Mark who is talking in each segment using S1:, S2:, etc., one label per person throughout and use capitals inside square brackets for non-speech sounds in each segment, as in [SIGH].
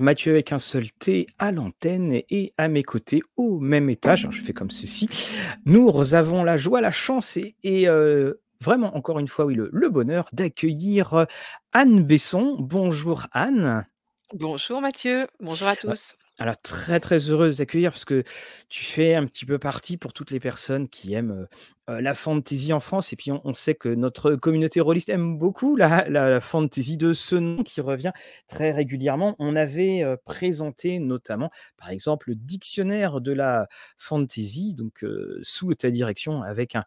S1: Mathieu avec un seul T à l'antenne et à mes côtés au même étage, alors je fais comme ceci. Nous avons la joie, la chance et, et, euh, vraiment encore une fois, oui, le, le bonheur d'accueillir Anne Besson. Bonjour Anne.
S2: Bonjour Mathieu, bonjour à
S1: Ouais.
S2: tous.
S1: Alors très, très heureux de t'accueillir parce que tu fais un petit peu partie pour toutes les personnes qui aiment, la fantasy en France et puis on sait que notre communauté rôliste aime beaucoup la la fantasy de ce nom qui revient très régulièrement. On avait, présenté notamment, par exemple, le dictionnaire de la fantasy, donc sous ta direction avec un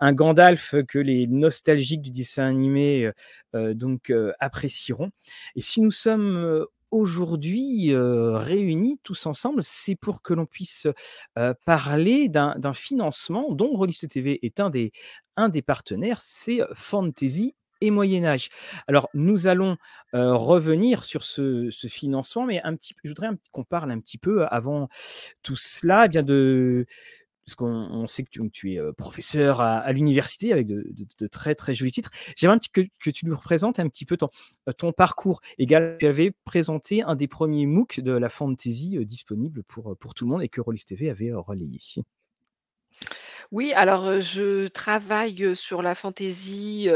S1: un Gandalf que les nostalgiques du dessin animé, donc apprécieront et si nous sommes, aujourd'hui, réunis tous ensemble, c'est pour que l'on puisse, parler d'un financement dont Rollist TV est un des partenaires, c'est Fantasy et Moyen Âge. Alors nous allons, revenir sur ce ce financement, mais un petit je voudrais qu'on parle un petit peu avant tout cela, eh bien de parce qu'on on sait que tu, es euh, professeur à, l'université avec de, très très jolis titres. J'aimerais que, que tu nous représentes un petit peu ton, euh, parcours. Également, tu avais présenté un des premiers MOOC de la fantasy euh, disponible pour, pour tout le monde et que Rollis TV avait relayé.
S2: Oui, alors, je travaille, sur la fantaisie,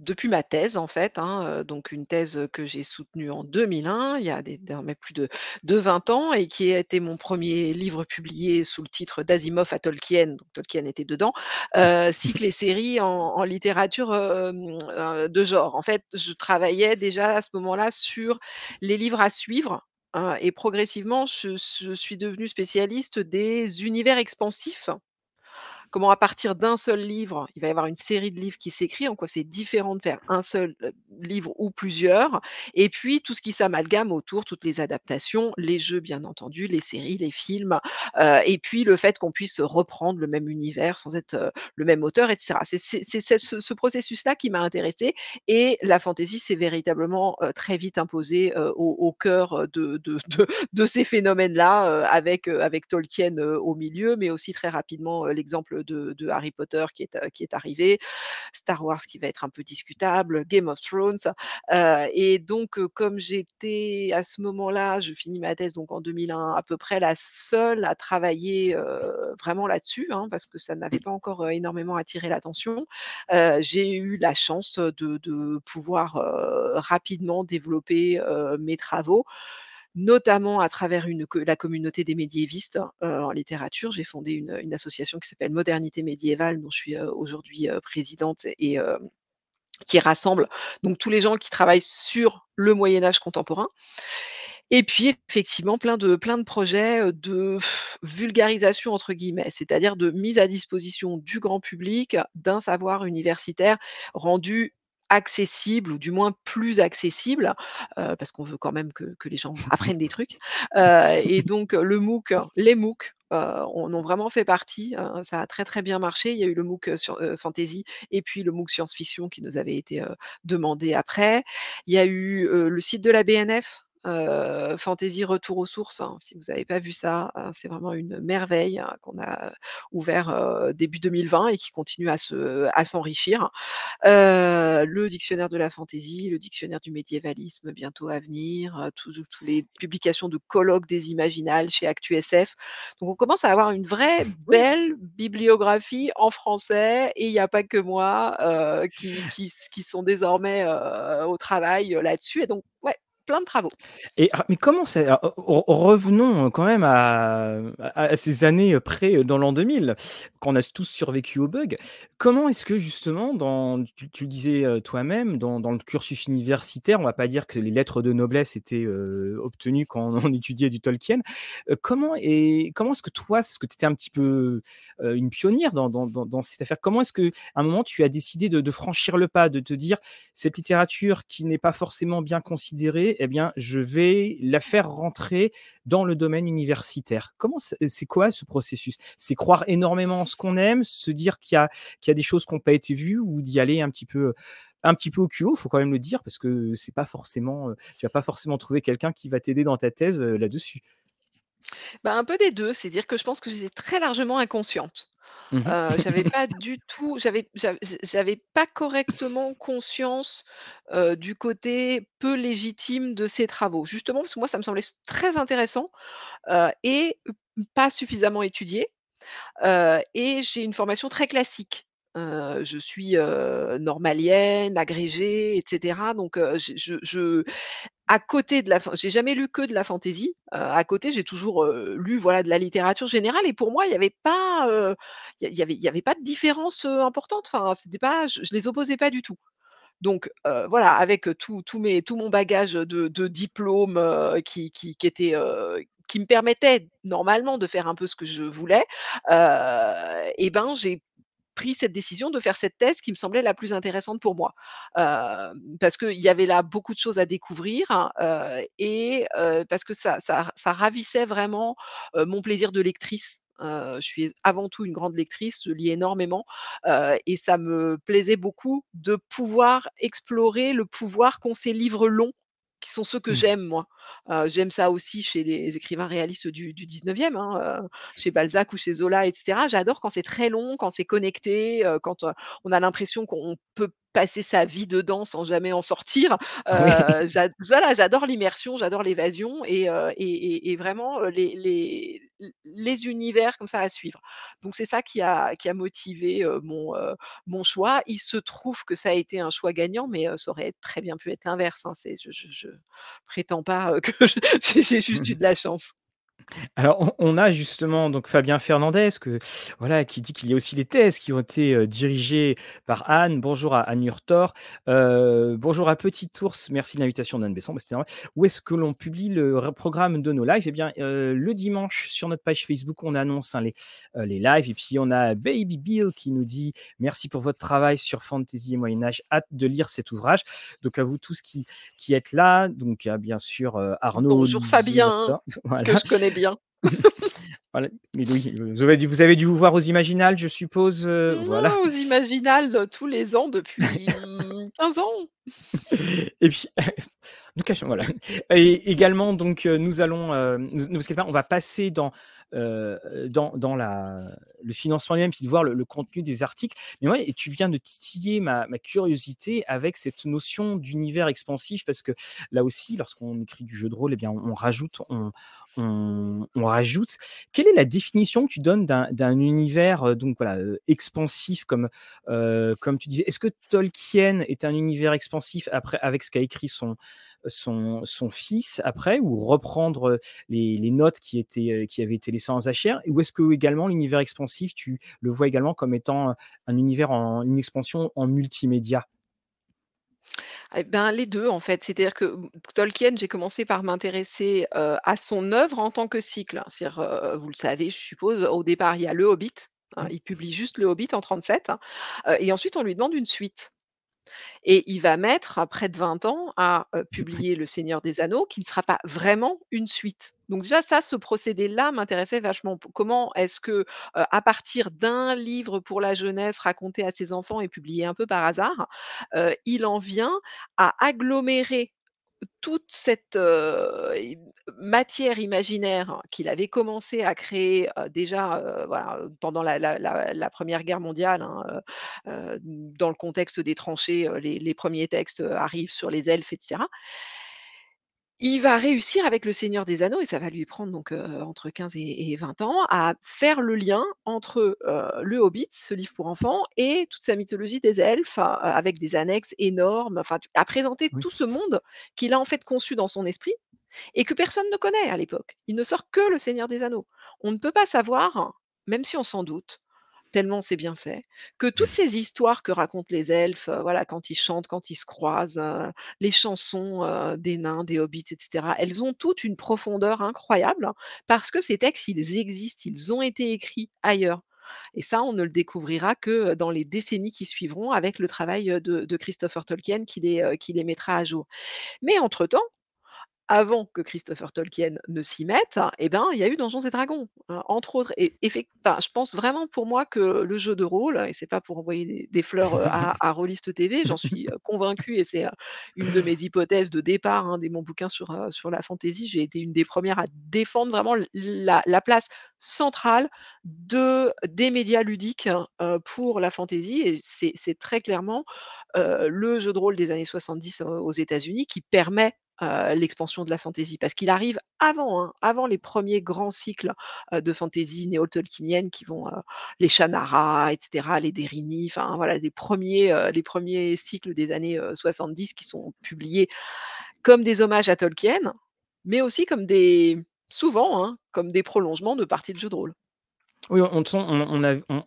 S2: depuis ma thèse en fait, hein, donc une thèse, que j'ai soutenue en 2001, il y a désormais plus de de 20 ans et qui a été mon premier livre publié sous le titre d'Asimov à Tolkien, donc Tolkien était dedans, heu, cycles et séries en littérature, de genre. En fait, je travaillais déjà à ce moment-là sur les livres à suivre, heu et progressivement je je suis devenue spécialiste des univers expansifs. Comment à partir d'un seul livre, il va y avoir une série de livres qui s'écrit, en quoi c'est différent de faire un seul, livre ou plusieurs et puis tout ce qui s'amalgame autour, toutes les adaptations, les jeux bien entendu, les séries, les films, et puis le fait qu'on puisse reprendre le même univers sans être, le même auteur et cetera. C'est ce ce processus-là qui m'a intéressée et la fantaisie s'est véritablement, très vite imposée, au cœur, de ces phénomènes-là, avec, Tolkien, au milieu, mais aussi très rapidement, heu, de de Harry Potter qui est, qui est arrivé, Star Wars qui va être un peu discutable, Game of Thrones, heu et donc heu, comme j'étais à ce moment-là, je finis ma thèse donc en 2001, à peu près la seule à travailler, heu, vraiment là-dessus, hein, parce que ça n'avait pas encore, énormément attiré l'attention. J'ai eu la chance, de de pouvoir, rapidement développer, mes travaux notamment à travers la communauté des médiévistes, heu, en littérature. J'ai fondé une, association qui s'appelle Modernité médiévale, dont je suis, heu, aujourd'hui, heu, présidente et qui rassemble donc tous les gens qui travaillent sur le Moyen Âge contemporain et puis effectivement plein de plein de projets, de «vulgarisation» entre guillemets, c'est-à-dire de mise à disposition du grand public d'un savoir universitaire rendu accessible ou du moins plus accessible, parce qu'on veut quand même que que les gens [LAUGHS] apprennent des trucs, et donc le MOOC les MOOC, heu, en ont vraiment fait partie, heu, ça a très, très bien marché. Il y a eu le MOOC, sur, fantasy et puis le MOOC science-fiction qui nous avait été, demandé après. Il y a eu, le site de la BNF, heu, Fantasy Retour aux sources, hein. Si vous n'avez pas vu ça, heu, c'est vraiment une merveille, hein, qu'on a ouvert, début 2020 et qui continue à se à s'enrichir. Le dictionnaire de la fantaisie, le dictionnaire du médiévalisme bientôt à venir, tous les publications de colloques des Imaginales chez ActuSF. Donc on commence à avoir une vraie [LAUGHS] belle bibliographie en français et il y a pas que moi, qui qui qui sont désormais, au travail, là-dessus et donc ouais, plein de travaux.
S1: Et ah, mais comment c'est alors, re re revenons quand même à à à ces années, heu, près, heu, dans l'an 2000, quand on a tous survécu aux bugs. Comment est-ce que justement dans tu le disais, toi-même, dans dans le cursus universitaire, on va pas dire que les lettres de noblesse étaient, obtenues quand [LAUGHS] on étudiait du Tolkien. Comment comment est-ce que toi, parce que tu étais un petit peu, une pionnière dans dans cette affaire, comment est-ce qu'à un moment tu as décidé de de franchir le pas, de te dire: «Cette littérature qui n'est pas forcément bien considérée, eh bien je vais la faire rentrer dans le domaine universitaire». Comment c'est quoi ce processus? C'est croire énormément en ce qu'on aime, se dire qu'il y a des choses qui ont pas été vues ou d'y aller un petit peu, un petit peu au culot, faut quand même le dire parce que c'est pas forcément, heu, tu vas pas forcément trouver quelqu'un qui va t'aider dans ta thèse, heu, là-dessus.
S2: Bah, un peu des 2, c'est-à-dire que je pense que j'étais très largement inconsciente.
S1: Mmh
S2: j'avais pas du tout j'avais j'avais pas correctement conscience, du côté peu légitime de ces travaux. Justement, parce que moi, ça me semblait très intéressant, et pas suffisamment étudié. Et j'ai une formation très classique. Je suis, normalienne, agrégée et cetera donc je à côté de la j'ai jamais lu que de la fantaisie. À côté, j'ai toujours, lu, voilà, de la littérature générale et pour moi, il y avait pas, il y avait y avait pas de différence, importante. Enfin, c'était pas je je les opposais pas du tout. Donc voilà, avec, tout tout mes tout mon bagage de de diplômes, qui qui était, qui me permettait normalement de faire un peu ce que je voulais, et ben, j'ai pris cette décision de faire cette thèse qui me semblait la plus intéressante pour moi. Hem, parce qu'il y avait là beaucoup de choses à découvrir, heu et heu, parce que ça ça ça ravissait vraiment, mon plaisir de lectrice. Je suis avant tout une grande lectrice, je lis énormément, et ça me plaisait beaucoup de pouvoir explorer le pouvoir qu'ont ces livres longs, qui sont ceux que
S1: Mmh.
S2: j'aime moi. J'aime ça aussi chez les écrivains réalistes du du 19e, hein, chez Balzac ou chez Zola et cetera. J'adore quand c'est très long, quand c'est connecté, quand, on a l'impression qu'on peut passer sa vie dedans sans jamais en sortir.
S1: Oui.
S2: Heu, j'a voilà, j'adore l'immersion, j'adore l'évasion et heu et et et vraiment, heu, les les les univers comme ça à suivre. Donc c'est ça qui a qui a motivé, mon, mon choix. Il se trouve que ça a été un choix gagnant, mais ça aurait très bien pu être l'inverse, hein. C'est je je je prétends pas, [LAUGHS] que j'ai juste eu de la chance.
S1: Alors on on a justement donc Fabien Fernandez que voilà, qui dit qu'il y a aussi des thèses qui ont été, heu, dirigées par Anne. Bonjour à Anne Hurtor. Heu, bonjour à Petit Ours, merci de l'invitation d'Anne Besson, bah, normal. Où est-ce que l'on publie le programme de nos lives? Et bien, heu, le dimanche sur notre page Facebook, on annonce, hein, les, les lives et puis on a Baby Bill qui nous dit: «Merci pour votre travail sur Fantaisie et Moyen Âge, hâte de lire cet ouvrage». Donc à vous tous qui qui êtes là, donc bien sûr, Arnaud,
S2: Bonjour Fabien, [LAUGHS] que je connais bien. [LAUGHS]
S1: Voilà, mais oui, vous avez dû vous avez dû vous voir aux Imaginales, je suppose, heu, voilà.
S2: Aux Imaginales, tous les ans depuis, [LAUGHS] mmh, 15 ans.
S1: Et puis [LAUGHS] voilà et également donc heu, nous allons, nous nous on va passer dans, dans dans la le financement lui-même, puis de voir le le contenu des articles. Mais ouais et tu viens de titiller ma ma curiosité avec cette notion d'univers expansif parce que là aussi, lorsqu'on écrit du jeu de rôle et bien, on rajoute on on rajoute. Quelle est la définition que tu donnes d'un univers, heu, donc voilà, heu, expansif comme, heu, comme tu disais? Est-ce que Tolkien est un univers expansif après avec ce qu'a écrit son son son fils après ou reprendre, les notes qui étaient, qui avaient été laissées en jachère? Ou est-ce qu'également l'univers expansif, tu le vois également comme étant, un univers en une expansion en multimédia?
S2: Et ben, les 2 en fait. C'est-à-dire que, mmh, Tolkien, j'ai commencé par m'intéresser, à son œuvre en tant que cycle. C'est-à-dire, heu, vous le savez, je suppose, au départ, il y a Le Hobbit, hein,
S1: Mmh.
S2: il publie juste Le Hobbit en 37, heu et ensuite on lui demande une suite et il va mettre près de 20 ans à, heu, publier Le Seigneur des Anneaux qui ne sera pas vraiment une suite. Donc déjà ça, ce procédé-là m'intéressait vachement. Comment est-ce que, à partir d'un livre pour la jeunesse raconté à ses enfants et publié un peu par hasard, il en vient à agglomérer toute cette, matière imaginaire qu'il avait commencé à créer, déjà, pendant la 1re guerre mondiale, hein, dans le contexte des tranchées, les 1ers textes, arrivent sur les elfes et cetera. Il va réussir avec Le Seigneur des Anneaux et ça va lui prendre donc, entre 15 et et 20 ans à faire le lien entre, Le Hobbit, ce livre pour enfants et toute sa mythologie des elfes, heu, avec des annexes énormes, enfin à présenter
S1: Oui.
S2: tout ce monde qu'il a en fait conçu dans son esprit et que personne ne connaît à l'époque. Il ne sort que Le Seigneur des Anneaux. On ne peut pas savoir, même si on s'en doute, tellement c'est bien fait, que toutes ces histoires que racontent les elfes, voilà, quand ils chantent, quand ils se croisent, les chansons, des nains, des hobbits et cetera, elles ont toutes une profondeur incroyable parce que ces textes, ils existent, ils ont été écrits ailleurs et ça, on ne le découvrira que, dans les décennies qui suivront avec le travail, de de Christopher Tolkien qui les, qui les mettra à jour. Mais entre temps avant que Christopher Tolkien ne s'y mette, eh ben, il y a eu Donjons& et Dragons, hein, entre autres et je pense vraiment pour moi que le jeu de rôle et c'est pas pour envoyer des des fleurs, heu, à à Rollist TV, j'en [LAUGHS] suis, heu, convaincue et c'est, heu, une de mes hypothèses de départ, hein, dès mon bouquin sur, la fantasy. J'ai été une des premières à défendre vraiment la la place centrale de des médias ludiques, heu, pour la fantasy et c'est très clairement, le jeu de rôle des années 70, heu, aux États-Unis qui permet, heu, l'expansion de la fantasy. Parce qu'il arrive avant, hein, avant les premiers grands cycles, heu, de fantasy néo-tolkienienne qui vont, heu, les Shannara et cetera, les Derrini, enfin voilà, les premiers, les premiers cycles des années, heu, 70 qui sont publiés comme des hommages à Tolkien, mais aussi comme des souvent, hein, comme des prolongements de parties de jeux de rôle.
S1: Oui, on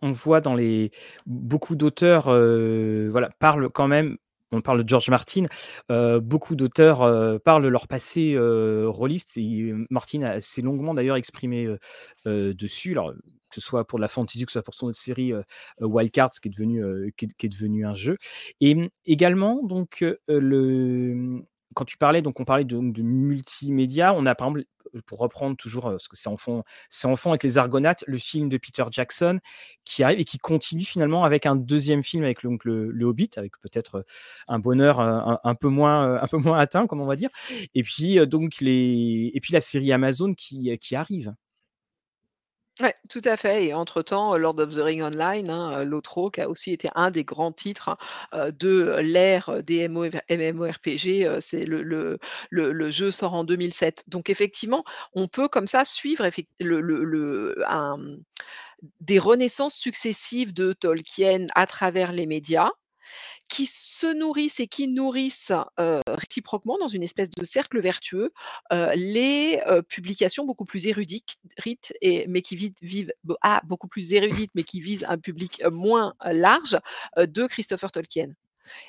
S1: on voit dans les beaucoup d'auteurs, voilà, parlent quand même on parle de George Martin, heu, beaucoup d'auteurs, heu, parlent leur passé, heu, rôliste et Martin a s'est longuement d'ailleurs exprimé, heu heu, dessus. Alors, que ce soit pour la fantasy, que ce soit pour son autre série, Wildcards qui est devenu, qui est devenu un jeu et mmh, également donc le, quand tu parlais donc on parlait de multimédia, on a par exemple, pour reprendre toujours, parce que c'est en fond c'est en fond avec les Argonautes, le film de Peter Jackson qui arrive et qui continue finalement avec un 2e film avec le Hobbit, avec peut-être, heu, un bonheur, heu, un peu moins, un peu moins atteint comme on va dire et puis, donc les et puis la série Amazon qui arrive.
S2: Ouais, tout à fait et entre-temps, Lord of the Rings Online, hein, l'OTRO qui a aussi été un des grands titres, heu, de l'ère des MO MMORPG, c'est le jeu sort en 2007. Donc effectivement, on peut comme ça suivre des renaissances successives de Tolkien à travers les médias, qui se nourrissent et qui nourrissent, réciproquement dans une espèce de cercle vertueux, les, publications beaucoup plus érudiques rites et mais qui vivent vivent ah, beaucoup plus érudites, mais qui visent un public moins large, de Christopher Tolkien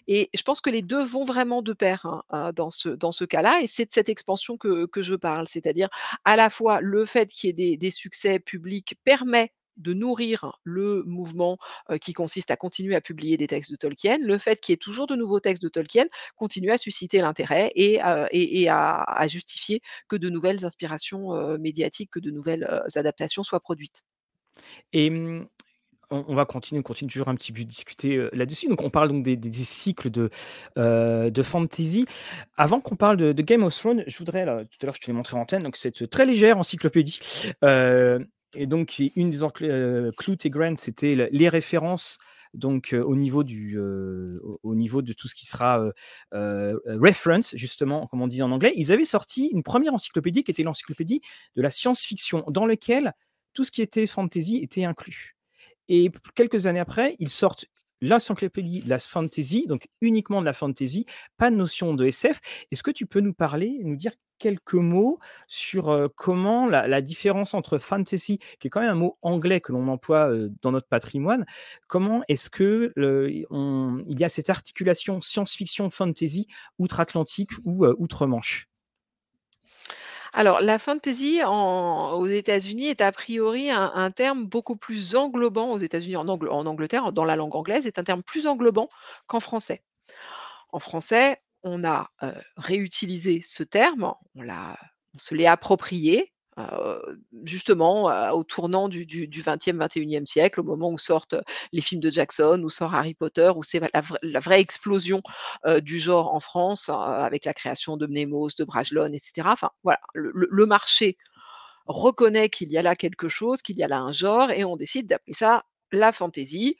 S2: et je pense que les 2 vont vraiment de pair, hein, heu, dans ce dans ce cas-là et c'est de cette expansion que je parle. C'est-à-dire à la fois le fait qu'il y ait des succès publics permet de nourrir le mouvement, qui consiste à continuer à publier des textes de Tolkien. Le fait qu'il y ait toujours de nouveaux textes de Tolkien continue à susciter l'intérêt et à justifier que de nouvelles inspirations, médiatiques, que de nouvelles, adaptations soient produites.
S1: Et mmh, on va continuer, on continue toujours un petit peu discuter, heu, là-dessus. Donc on parle donc des cycles de, de fantasy. Avant qu'on parle de de Game of Thrones, je voudrais tout à l'heure je te l'ai montré en antenne, donc cette très légère encyclopédie, et donc une des heu, Clute et Grant, c'était le les références donc heu, au niveau du, heu, au au niveau de tout ce qui sera, heu heu, reference justement, comme on dit en anglais. Ils avaient sorti une 1re encyclopédie qui était l'encyclopédie de la science-fiction, dans lequel tout ce qui était fantasy était inclus et quelques années après, ils sortent l'encyclopédie la fantasy, donc uniquement de la fantasy, pas de notion de SF. Est-ce que tu peux nous parler, nous dire quelques mots sur, heu, comment la différence entre fantasy, qui est quand même un mot anglais que l'on emploie, heu, dans notre patrimoine, comment est-ce que il y a cette articulation science-fiction, fantasy, outre-Atlantique ou heu, outre-Manche?
S2: Alors la fantasy aux États-Unis est a priori un terme beaucoup plus englobant aux États-Unis, en Angl en Angleterre, dans la langue anglaise, est un terme plus englobant qu'en français. En français, on a, heu, réutilisé ce terme, on on se l'est approprié, justement, au tournant du du du 20e-21e siècle, au moment où sortent les films de Jackson, où sort Harry Potter, où c'est la vraie explosion, du genre en France, heu, avec la création de Mnemos, de Bragelonne et cetera. Enfin le marché reconnaît qu'il y a là quelque chose, qu'il y a là un genre et on décide d'appeler ça la fantasy,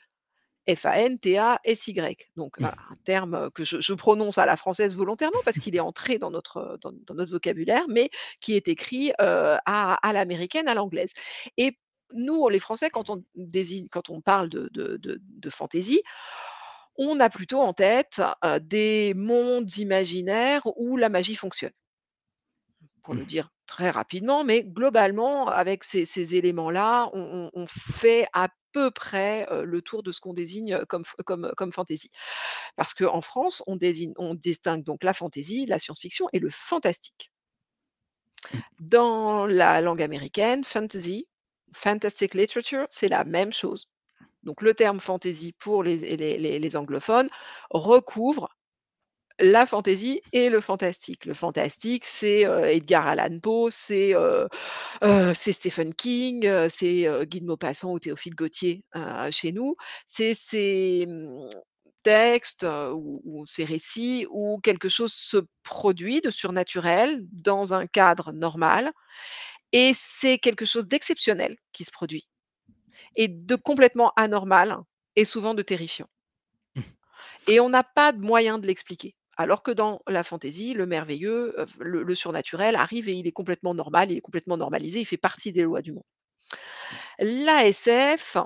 S2: F-A-N-T-A-S-Y. Donc voilà, un terme que je je prononce à la française volontairement parce qu'il est entré dans notre dans dans notre vocabulaire, mais qui est écrit, à à l'américaine, à l'anglaise et nous, les Français, quand on désigne quand on parle de de de de fantasy, on a plutôt en tête, des mondes imaginaires où la magie fonctionne. Pour le
S1: Mmh.
S2: dire très rapidement, mais globalement, avec ces ces éléments-là, on on fait peu près, le tour de ce qu'on désigne comme comme comme fantasy. Parce qu'en France, on désigne on distingue donc la fantasy, la science-fiction et le fantastique.
S1: Mmh.
S2: Dans la langue américaine, fantasy, fantastic literature, c'est la même chose. Donc le terme fantasy pour les les les les anglophones recouvre la fantaisie et le fantastique. Le fantastique, c'est, heu, Edgar Allan Poe, c'est, heu, c'est Stephen King, c'est, Guy de Maupassant ou Théophile Gautier, chez nous. C'est ces, mmh, textes, ou ou ces récits où quelque chose se produit de surnaturel dans un cadre normal et c'est quelque chose d'exceptionnel qui se produit et de complètement anormal et souvent de terrifiant. Et on n'a pas de moyen de l'expliquer. Alors que dans la fantaisie, le merveilleux, heu, le le surnaturel arrive et il est complètement normal, il est complètement normalisé, il fait partie des lois du monde. La SF,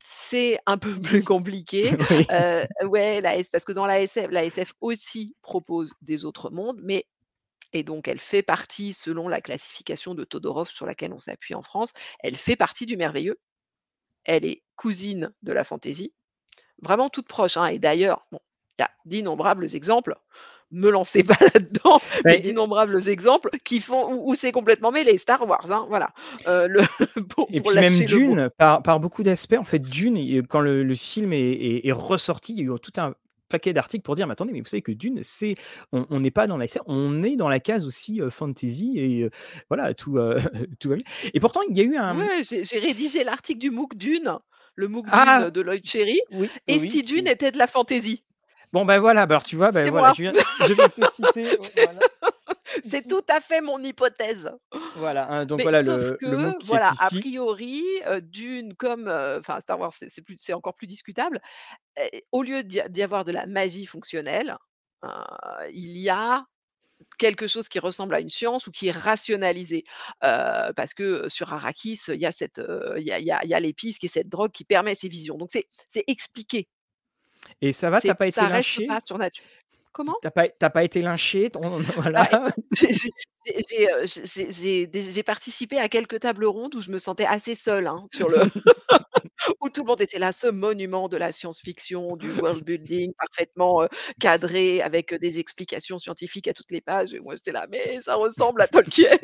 S2: c'est un peu [LAUGHS] plus compliqué. [LAUGHS]
S1: Oui.
S2: Heu, ouais, la S parce que dans la SF la SF aussi propose des autres mondes, mais et donc elle fait partie, selon la classification de Todorov sur laquelle on s'appuie en France, elle fait partie du merveilleux. Elle est cousine de la fantaisie. Vraiment toute proche, hein et d'ailleurs, bon, il y a d'innombrables exemples, me lancez pas [LAUGHS] là-dedans,
S1: Bah,
S2: mais
S1: et
S2: d'innombrables exemples qui font où où c'est complètement mêlé. Star Wars, hein, voilà, le [LAUGHS] pour
S1: et
S2: pour
S1: puis même. Dune, par par beaucoup d'aspects, en fait, Dune, quand le le film est est est ressorti, il y a eu tout un paquet d'articles pour dire: «Mais attendez, mais vous savez que Dune, c'est on n'est pas dans la on est dans la case aussi, heu, fantasy et heu, voilà, tout, [LAUGHS] tout va bien» et pourtant, il y a eu un
S2: Ouais, j'ai rédigé l'article du MOOC Dune, le MOOC
S1: ah!
S2: Dune de Lloyd Cherry
S1: Oui,
S2: et
S1: oui,
S2: si Dune était de la fantaisie?
S1: Bon, ben, voilà, bah, alors tu vois, ben, voilà, je viens je viens de te citer, [LAUGHS] voilà,
S2: C'est tout à fait mon hypothèse.
S1: voilà, hein, donc
S2: Mais
S1: voilà
S2: sauf
S1: le le
S2: que,
S1: qui est
S2: voilà, a priori, heu, Dune comme, heu, enfin Star Wars, c'est encore plus discutable. Et au lieu d'y avoir de la magie fonctionnelle, il y a quelque chose qui ressemble à une science ou qui est rationalisé. Parce que, sur Arrakis, il y a cette, il y a y a il y a l'épice qui est cette drogue qui permet ces visions. Donc c'est expliqué.
S1: Et ça va, tu as
S2: C'est
S1: pas été
S2: ça reste
S1: lynché?
S2: pas surnaturel. Comment?
S1: Tu as pas pas été lynché? Ton voilà.
S2: j'ai participé à quelques tables rondes où je me sentais assez seule, hein, sur le [LAUGHS] où tout le monde était là, ce monument de la science-fiction, du world building parfaitement, heu, cadré avec, heu, des explications scientifiques à toutes les pages et moi j'étais là: «Mais ça ressemble à Tolkien!»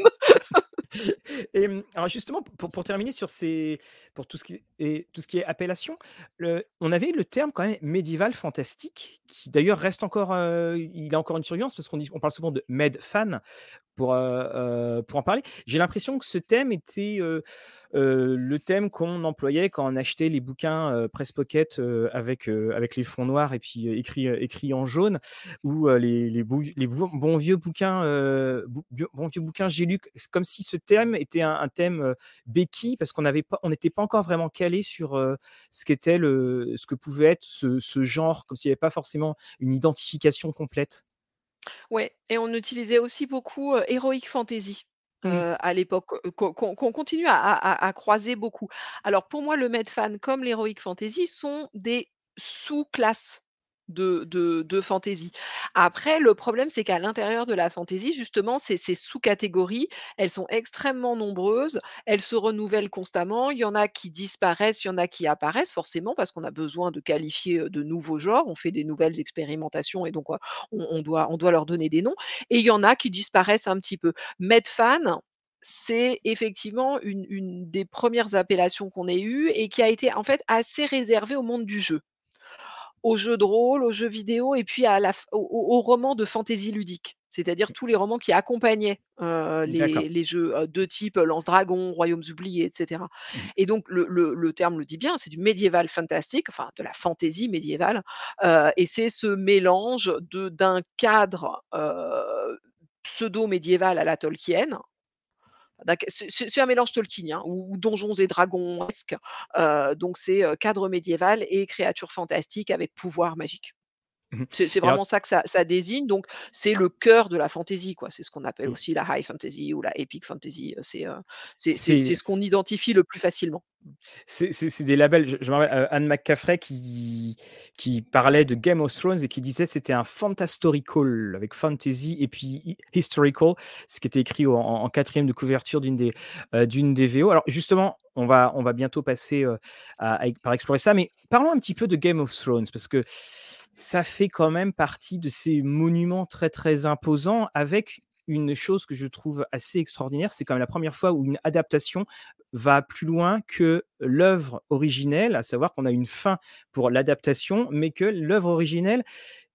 S1: Et mmh, alors justement pour terminer sur ces pour tout ce qui est tout ce qui est appellation, on avait le terme quand même médiéval fantastique qui d'ailleurs reste encore, heu, il a encore une survivance parce qu'on on parle souvent de med fan pour, heu heu, pour en parler. J'ai l'impression que ce thème était, heu, le thème qu'on employait quand on achetait les bouquins, heu, Presse Pocket, avec, avec les fonds noirs et puis, heu, écrits en jaune ou, les les les bons vieux bouquins, bons vieux bouquins J'ai lu. Comme si ce thème était un thème, béquille parce qu'on n'était pas encore vraiment calé sur, ce qu'était le ce que pouvait être ce ce genre, comme s'il y avait pas forcément une identification complète.
S2: Ouais et on utilisait aussi beaucoup, heu, heroic fantasy,
S1: Mmh.
S2: heu, à l'époque, heu, qu'on qu'on qu'on continue à à à à croiser beaucoup. Alors pour moi, le Medfan comme l'heroic fantasy sont des sous-classes de de. Après le problème, c'est qu'à l'intérieur de la fantasy, justement, ces sous-catégories, elles sont extrêmement nombreuses, elles se renouvellent constamment. Il y en a qui disparaissent, il y en a qui apparaissent forcément parce qu'on a besoin de qualifier, heu, de nouveaux genres. On fait des nouvelles expérimentations et donc, doit on doit leur donner des noms et il y en a qui disparaissent un petit peu. Medfan, c'est effectivement une une des premières appellations qu'on ait eues et qui a été en fait assez réservée au monde du jeu, aux jeux de rôle, aux jeux vidéo et puis à la aux romans de fantaisie ludique. C'est-à-dire tous les romans qui accompagnaient, les les jeux, de type, Lance-Dragon, Royaumes oubliés et cetera.
S1: Mmh.
S2: Et donc le le le terme le dit bien, c'est du médiéval fantastique, enfin de la fantaisie médiévale, et c'est ce mélange de d'un cadre, pseudo-médiéval à la Tolkien, c'est un mélange tolkienien ou ou Donjons et Dragonsque, heu, donc c'est, heu, cadre médiéval et créatures fantastiques avec pouvoir magique.
S1: Mh
S2: C'est
S1: alors
S2: vraiment ça que ça ça désigne, donc c'est le cœur de la fantaisie, quoi. C'est ce qu'on appelle
S1: mmh,
S2: aussi la high fantasy ou la epic fantasy, c'est, c'est ce qu'on identifie le plus facilement.
S1: C'est c'est des labels. Je je me rappelle, Anne McCaffrey qui qui parlait de Game of Thrones et qui disait c'était un fantastorical avec fantasy et puis hi historical, ce qui était écrit en en 4 de couverture d'une des, d'une des VO. Alors justement, on va on va bientôt passer, heu, à à par explorer ça, mais parlons un petit peu de Game of Thrones parce que ça fait quand même partie de ces monuments très, très imposants avec une chose que je trouve assez extraordinaire, c'est quand même la première fois où une adaptation va plus loin que l'œuvre originelle, à savoir qu'on a une fin pour l'adaptation, mais que l'œuvre originelle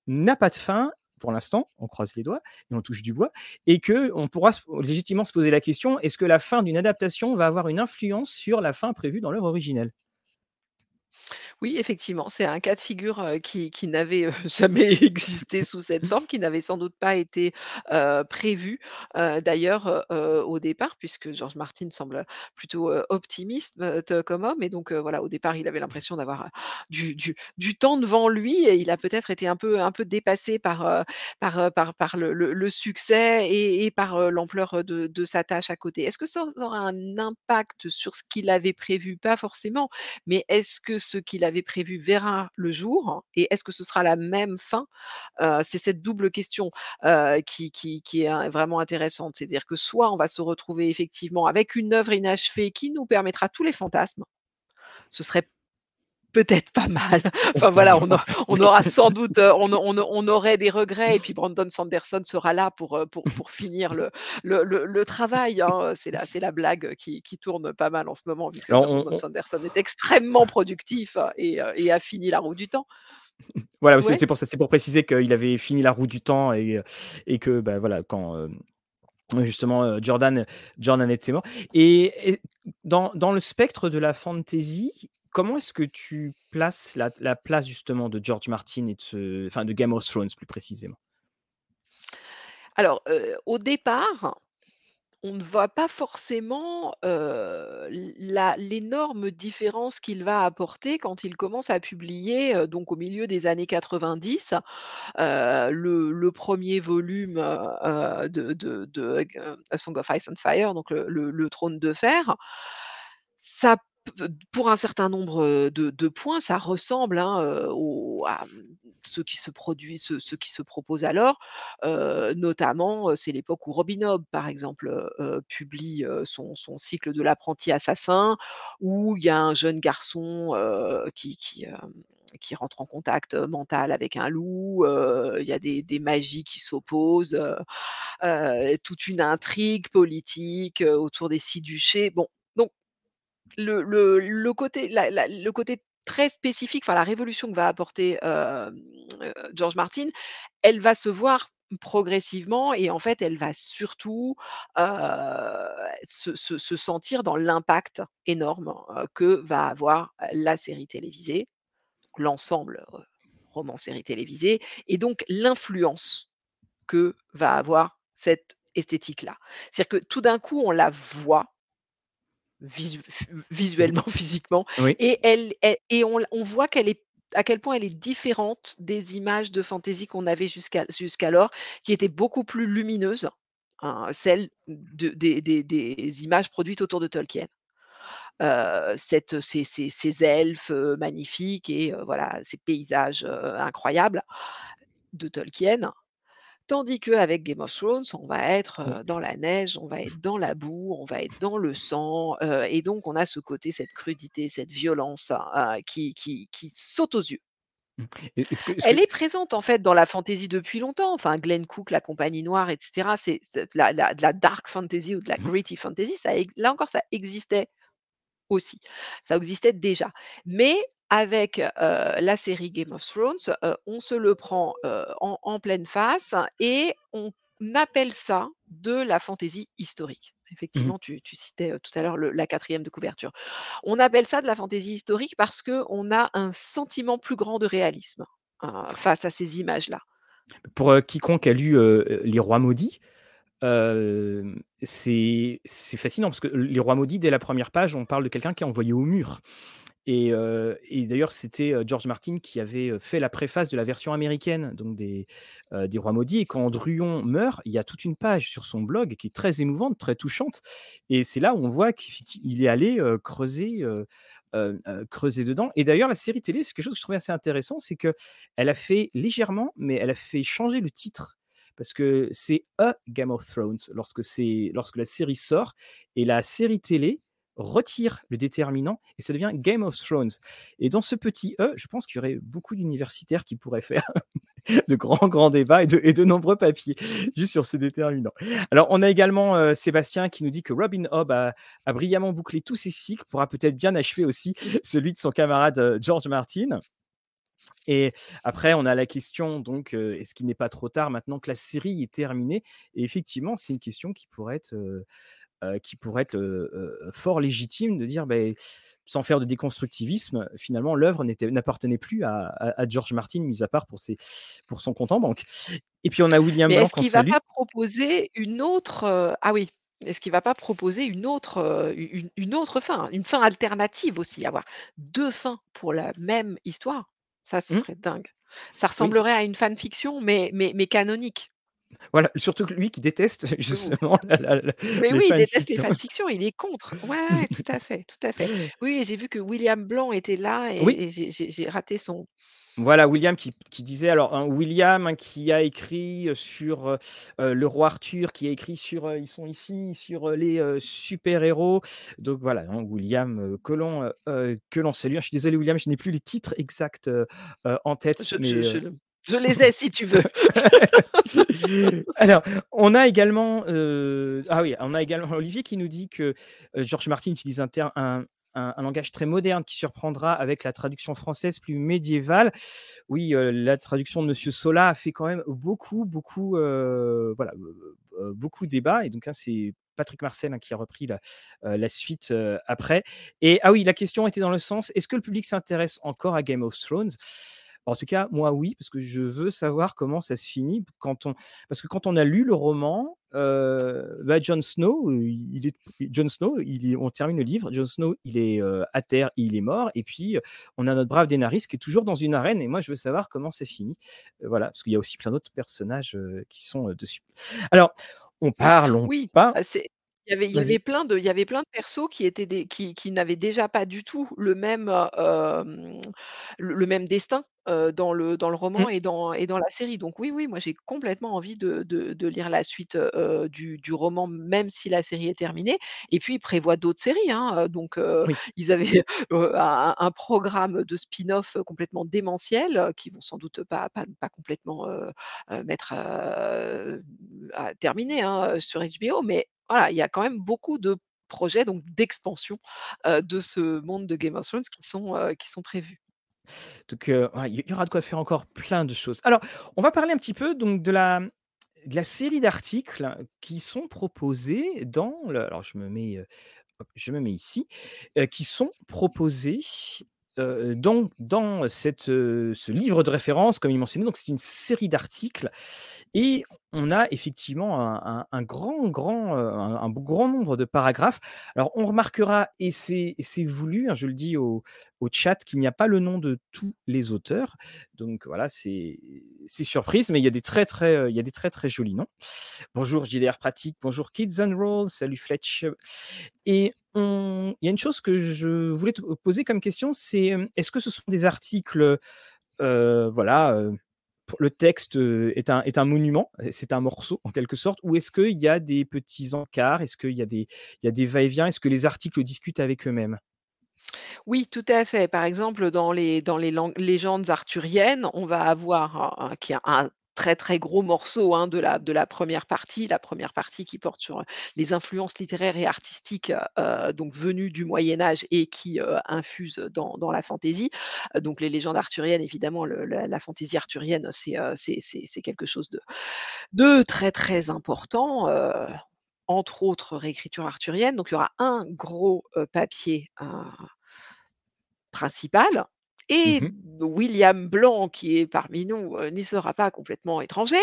S1: n'a pas de fin pour l'instant, on croise les doigts et on touche du bois, et qu'on pourra légitimement se poser la question est-ce que la fin d'une adaptation va avoir une influence sur la fin prévue dans l'œuvre originelle?
S2: Oui, effectivement, c'est un cas de figure, qui n'avait, [LAUGHS] jamais existé sous cette forme, qui n'avait sans doute pas été, prévu, d'ailleurs, au départ puisque George Martin semble, plutôt, optimiste, comme homme et donc voilà, au départ, il avait l'impression d'avoir, du temps devant lui et il a peut-être été un peu dépassé par, le succès et par, l'ampleur, de sa tâche à côté. Est-ce que ça aura un impact sur ce qu'il avait prévu? Pas forcément, mais est-ce que ce qu'il avait prévu verra le jour et est-ce que ce sera la même fin? C'est cette double question, qui qui est vraiment intéressante. C'est-à-dire que soit on va se retrouver effectivement avec une œuvre inachevée qui nous permettra tous les fantasmes. Ce serait peut-être pas mal. [LAUGHS] Enfin voilà, on a on aura sans doute, heu, on on on aurait des regrets et puis Brandon Sanderson sera là pour, pour finir le le le le travail, hein, c'est la blague qui qui tourne pas mal en ce moment vu que
S1: Alors
S2: Brandon
S1: on
S2: Sanderson est extrêmement productif et heu, et a fini la roue du temps.
S1: voilà, c'est
S2: Ouais?
S1: c'est pour préciser qu'il avait fini la roue du temps et que, bah, voilà, quand, justement, Jordan Jordan était mort et et dans dans le spectre de la fantasy, comment est-ce que tu places la la place justement de George Martin et de ce de Game of Thrones plus précisément?
S2: Alors, au départ On ne voit pas forcément, l'énorme différence qu'il va apporter quand il commence à publier, donc au milieu des années 90, heu, le 1 volume, de A Song of Ice and Fire, donc le le Trône de fer. Ça pour un certain nombre, de points, ça ressemble, hein, à, mmh, ce qui se produit ce qui se propose alors. Notamment, c'est l'époque où Robin Hobb, par exemple, publie, son cycle de l'apprenti assassin, où il y a un jeune garçon, qui rentre en contact, mental avec un loup, il y a des magies qui s'opposent, heu, toute une intrigue politique, autour des 6 duchés. Bon, le le côté le côté très spécifique, enfin la révolution que va apporter, George Martin, elle va se voir progressivement et en fait, elle va surtout, se se se sentir dans l'impact énorme, que va avoir la série télévisée, l'ensemble, roman, série télévisée et donc l'influence que va avoir cette esthétique-là. C'est-à-dire que tout d'un coup, on la voit Visu visuellement, [LAUGHS] physiquement
S1: Oui.
S2: et elle et on voit qu'elle est à quel point elle est différente des images de fantaisie qu'on avait jusqu'alors, qui étaient beaucoup plus lumineuses, hein, celles de des des des images produites autour de Tolkien. Cette ces ces ces elfes, heu, magnifiques et heu, voilà, ces paysages, incroyables de Tolkien. Tandis qu'avec Game of Thrones, on va être,
S1: Mmh.
S2: dans la neige, on va être dans la boue, on va être dans le sang, et donc on a ce côté, cette crudité, cette violence, heu, qui qui qui saute aux yeux.
S1: Mmh. Que
S2: Elle est présente en fait dans la fantasy depuis longtemps, enfin Glenn Cook, La Compagnie Noire et cetera, c'est la la dark fantasy ou de la
S1: mmh
S2: gritty fantasy, ça là encore ça existait aussi. Ça existait déjà. Mais avec, la série Game of Thrones, on se le prend, en en pleine face et on appelle ça de la fantaisie historique.
S1: Mmh
S2: Effectivement, tu tu citais, tout à l'heure la 4 de couverture. On appelle ça de la fantaisie historique parce qu'on a un sentiment plus grand de réalisme, heu, face à ces images-là.
S1: Pour, quiconque a lu, Les Rois Maudits, c'est fascinant parce que Les Rois Maudits, dès la première page, on parle de quelqu'un qui est envoyé au mur et d'ailleurs, c'était, George Martin qui avait, fait la préface de la version américaine, donc des, des Rois Maudits et quand Druon meurt, il y a toute une page sur son blog qui est très émouvante, très touchante et c'est là où on voit qu'il est allé, creuser, creuser dedans et d'ailleurs la série télé, c'est quelque chose que je trouvais assez intéressant, c'est qu'elle a fait légèrement, mais elle a fait changer le titre parce que c'est A Game of Thrones lorsque lorsque la série sort et la série télé retire le déterminant et ça devient Game of Thrones et dans ce petit E, je pense qu'il y aurait beaucoup d'universitaires qui pourraient faire [LAUGHS] de grands, grands débats et de nombreux papiers juste sur ce déterminant. Alors on a également, heu, Sébastien qui nous dit que Robin Hobb a brillamment bouclé tous ses cycles, pourra peut-être bien achever aussi [LAUGHS] celui de son camarade, heu, George Martin Et après, on a la question donc, heu, est-ce qu'il n'est pas trop tard maintenant que la série est terminée? Et effectivement, c'est une question qui pourrait être, qui pourrait être, heu heu, fort légitime de dire, beh, sans faire de déconstructivisme, finalement l'œuvre n'appartenait plus à à à George Martin, mis à part pour ses pour son compte en banque. Et puis on a William
S2: Mais
S1: Blanc
S2: est-ce qu'il va
S1: salue.
S2: pas proposer une autre, ah oui, est-ce qu'il va pas proposer une autre, une une autre fin? Une fin alternative aussi? Avoir 2 fins pour la même histoire? Ça, ce
S1: Mmh,
S2: serait dingue. Ça
S1: oui,
S2: ressemblerait à une fanfiction mais mais mais canonique.
S1: Voilà, surtout que lui qui déteste [LAUGHS] justement la la la
S2: mais oui, il déteste les
S1: fanfictions.
S2: il est contre. Ouais, tout à fait, tout à fait. [LAUGHS] Oui, j'ai vu que William Blanc était là
S1: Oui.
S2: et j'ai raté son
S1: Voilà, William qui qui disait alors, hein, William hein, qui a écrit, heu, sur, heu heu, le roi Arthur, qui a écrit sur, ils sont ici, sur, les, super-héros. Donc voilà, hein, William, que l'on, salue. Je suis désolé William, je n'ai plus les titres exacts, en tête,
S2: je je
S1: mais
S2: je le je les ai si tu veux. [LAUGHS]
S1: alors, on a également, heu, ah oui, on a également Olivier qui nous dit que, heu, George Martin utilise un langage très moderne qui surprendra avec la traduction française plus médiévale. Oui, heu, la traduction de Monsieur Zola a fait quand même beaucoup, beaucoup, voilà, beaucoup débat et donc là, c'est Patrick Marcel, hein, qui a repris la, suite, après et ah oui, la question était dans le sens: «Est-ce que le public s'intéresse encore à Game of Thrones?» En tout cas, moi, oui, parce que je veux savoir comment ça se finit quand on parce que quand on a lu le roman, heu, bah, Jon Snow, il est Jon Snow, il est on termine le livre, Jon Snow, il est, heu, à terre, il est mort et puis, heu, on a notre brave Daenerys qui est toujours dans une arène et moi, je veux savoir comment ça finit. Voilà, parce qu'il y a aussi plein d'autres personnages, qui sont, dessus. Alors, on parle, on
S2: Oui,
S1: pas
S2: c'est il y avait il y avait
S1: vas-y.
S2: plein de il y avait plein de persos qui étaient des qui qui n'avaient déjà pas du tout le même, heu, hem, le le même destin, dans le dans le roman
S1: Mmh,
S2: et dans et dans la série. Donc oui, oui, moi j'ai complètement envie de de de lire la suite, du du roman, même si la série est terminée. Et puis ils prévoient d'autres séries, hein, donc
S1: oui.
S2: ils avaient, [LAUGHS] un un programme de spin-off complètement démentiel, heu, qui vont sans doute pas pas pas complètement, heu, mettre, à terminer, hein, sur HBO. Mais voilà, il y a quand même beaucoup de projets donc d'expansion, de ce monde de Game of Thrones qui sont, qui sont prévus.
S1: Donc, il y aura de quoi faire encore plein de choses. Alors, on va parler un petit peu donc de la de la série d'articles qui sont proposés dans alors je me mets, je me mets ici, qui sont proposés, heu, dans cette, ce livre de référence comme il mentionnait, donc c'est une série d'articles et on a effectivement un grand grand, heu, un grand nombre de paragraphes. Alors on remarquera et c'est voulu, hein, je le dis au chat, qu'il n'y a pas le nom de tous les auteurs. Donc voilà, c'est surprise, mais il y a des très, très, heu, il y a des très, très jolis noms. Bonjour JDR Pratique, bonjour Kids and Roll, salut Fletch et il y a une chose que je voulais te poser comme question, c'est, hem, est-ce que ce sont des articles, voilà, le texte, heu, est un monument, c'est un morceau en quelque sorte? Ou est-ce qu'il y a des petits encarts? Est-ce qu'il y a des des va-et-vient? Est-ce que les articles discutent avec eux-mêmes?
S2: Oui, tout à fait. Par exemple, dans les légendes arthuriennes, on va avoir un un un très, très gros morceau, hein, de la première partie. La première partie qui porte sur, les influences littéraires et artistiques, heu, donc venues du Moyen Âge et qui, heu, infusent dans la fantaisie. Donc les légendes arthuriennes, évidemment, la la fantaisie arthurienne, c'est, quelque chose de très, très important, entre autres réécriture arthurienne. Donc il y aura un gros, papier, principal et
S1: Mmh
S2: William Blanc qui est parmi nous, heu, n'y sera pas complètement étranger.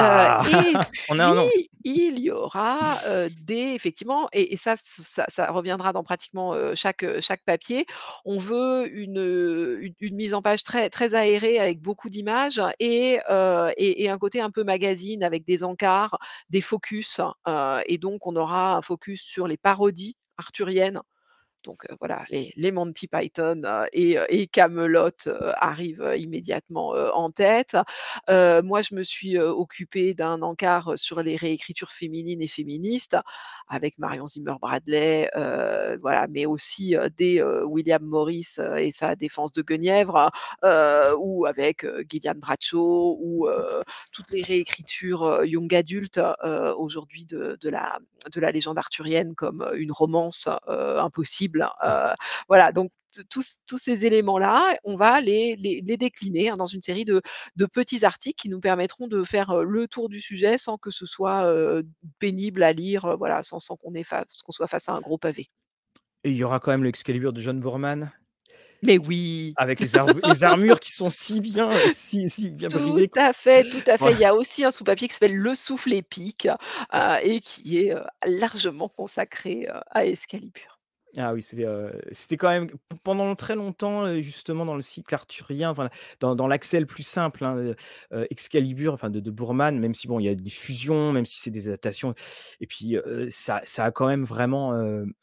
S2: Heu
S1: Ah!
S2: et [LAUGHS]
S1: On a un nom.
S2: il y aura, heu, des effectivement et et ça ça ça reviendra dans pratiquement, chaque, papier. On veut une, heu, une une mise en page très très aérée avec beaucoup d'images et et et un côté un peu magazine avec des encarts, des focus, heu et donc on aura un focus sur les parodies arthuriennes donc voilà, les Monty Python, et Camelot, arrivent, immédiatement, en tête. Moi, je me suis, occupée d'un encart, sur les réécritures féminines et féministes avec Marion Zimmer Bradley, voilà, mais aussi, des, William Morris, et sa Défense de Guenièvre, ou avec, Gillian Bradshaw ou, toutes les réécritures, young adult, heu, aujourd'hui de la de la légende arthurienne comme, une romance, impossible pénible, heu, voilà donc tous tous ces éléments-là, on va les les les décliner, hein, dans une série de de petits articles qui nous permettront de faire, heu, le tour du sujet sans que ce soit, heu, pénible à lire, voilà, sans sans qu'on soit face à un gros pavé.
S1: Et il y aura quand même l'Excalibur de John Boorman?
S2: Mais oui!
S1: Avec les armu les armures qui sont si bien si si bien
S2: Tout
S1: bridées,
S2: à fait, tout à fait. Il y a aussi un sous-papier qui s'appelle Le Souffle épique, et qui est, largement consacré, à Excalibur.
S1: Ah oui, c'était quand même pendant très longtemps, justement dans le cycle arthurien, dans dans l'accès le plus simple, hein, Excalibur, enfin de de Boorman, même si bon, il y a des fusions, même si c'est des adaptations et puis, ça a quand même vraiment,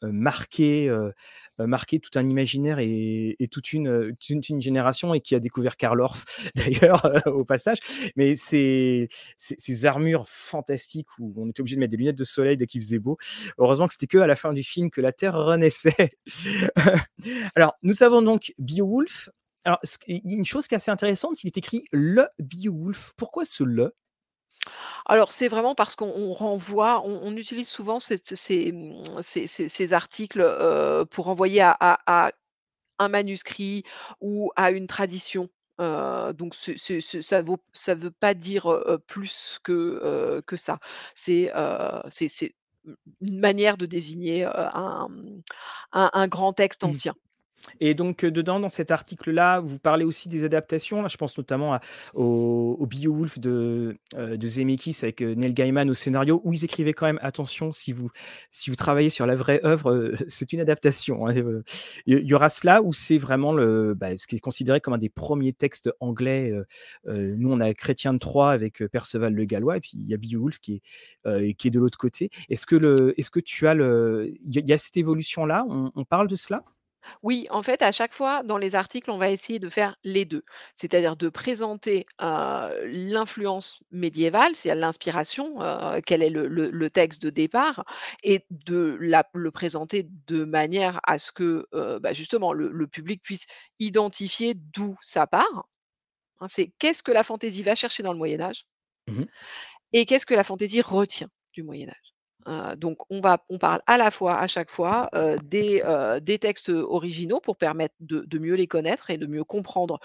S1: marqué, heu, marqué tout un imaginaire et toute une, génération et qui a découvert Karl Orff [LAUGHS] d'ailleurs, au passage. Mais ces ces armures fantastiques où on était obligé de mettre des lunettes de soleil dès qu'il faisait beau. Heureusement que c'était qu'à la fin du film que la Terre renaissait. [LAUGHS] Alors, nous savons donc Beowulf. Alors, une chose qui est assez intéressante, il est écrit le Beowulf. Pourquoi ce le?
S2: Alors, c'est vraiment parce qu'on on renvoie on utilise souvent ces, articles, heu, pour renvoyer à un manuscrit ou à une tradition. Heu, donc ça ça veut pas dire, heu, plus que, que ça. C'est, une manière de désigner, heu, un, un un grand texte
S1: Mmh.
S2: ancien.
S1: Et donc, heu, dedans, dans cet article-là, vous parlez aussi des adaptations. Là, je pense notamment au au Beowulf de, de Zemeckis avec, heu, Neil Gaiman au scénario, où ils écrivaient quand même: «Attention, si vous si vous travaillez sur la vraie œuvre, heu, [LAUGHS] c'est une adaptation, hein», il y aura cela ou c'est vraiment bah, ce qui est considéré comme un des 1ers textes anglais, nous, on a Chrétien de Troyes avec, Perceval le Gallois et puis il y a Beowulf qui est, qui est de l'autre côté. Est-ce que est-ce que tu as le il y a cette évolution-là? On on parle de cela?
S2: Oui, en fait, à chaque fois, dans les articles, on va essayer de faire les 2. C'est-à-dire de présenter, l'influence médiévale, c'est-à-dire l'inspiration, quel est le le le texte de départ et de la le présenter de manière à ce que, bah, justement le le public puisse identifier d'où ça part, hein. C'est qu'est-ce que la fantaisie va chercher dans le Moyen Âge
S1: Mmh mh.
S2: et qu'est-ce que la fantaisie retient du Moyen Âge? Donc on parle à la fois, à chaque fois, des, textes, originaux pour permettre de mieux les connaître et de mieux comprendre,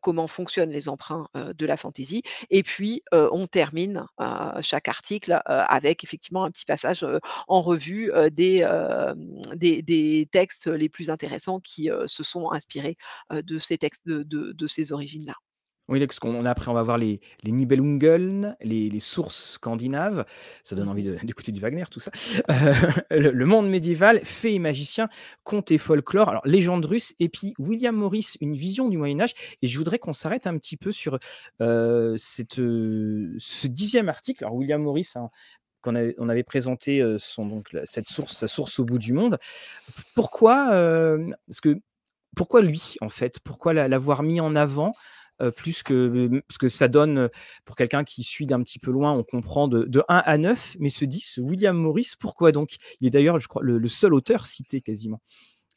S2: comment fonctionnent les emprunts, de la fantaisie et puis, on termine, chaque article, avec effectivement un petit passage, en revue, des, textes les plus intéressants qui, se sont inspirés, de ces textes de ces origines-là.
S1: Oui, parce qu'on après on va voir les les Nibelungen, les les sources scandinaves. Ça donne
S2: Mmh
S1: envie
S2: mh.
S1: de [LAUGHS] d'écouter du Wagner tout ça. Heu, le le monde médiéval, fées et magiciens, contes et folklore, alors légende russe et puis William Morris, une vision du Moyen Âge et je voudrais qu'on s'arrête un petit peu sur, heu, cette, heu, ce 10e article. Alors William Morris, hein, qu'on avait on avait présenté, son donc cette source sa source au bout du monde. Pourquoi, parce que pourquoi lui, en fait? Pourquoi l'a l'avoir mis en avant, heu, plus que mmh, parce que ça donne, heu, pour quelqu'un qui suit d'un petit peu loin, on comprend de de 1 à 9, mais ce 10, William Morris, pourquoi donc? Il est d'ailleurs, je crois, le seul auteur cité quasiment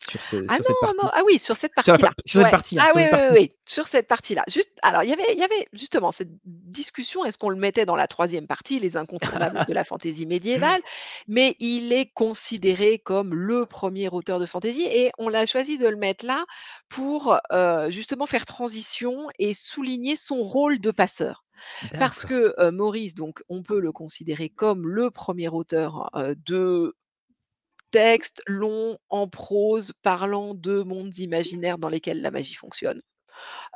S1: sur ce
S2: Ah
S1: sur cette
S2: non, non, ah oui, sur cette partie-là.
S1: sur cette
S2: Ouais.
S1: partie, hein,
S2: Ah oui, oui, oui,
S1: partie.
S2: oui, sur cette partie-là. Juste alors il y avait il y avait justement cette discussion, est-ce qu'on le mettait dans la 3e partie, les incontournables de la [LAUGHS] fantaisie médiévale? Mais il est considéré comme le 1er auteur de fantaisie et on l'a choisi de le mettre là pour, heu, justement faire transition et souligner son rôle de passeur. Parce que, heu, Morris, donc on peut le considérer comme le 1er auteur, heu, de textes longs, en prose, parlant de mondes imaginaires dans lesquels la magie fonctionne.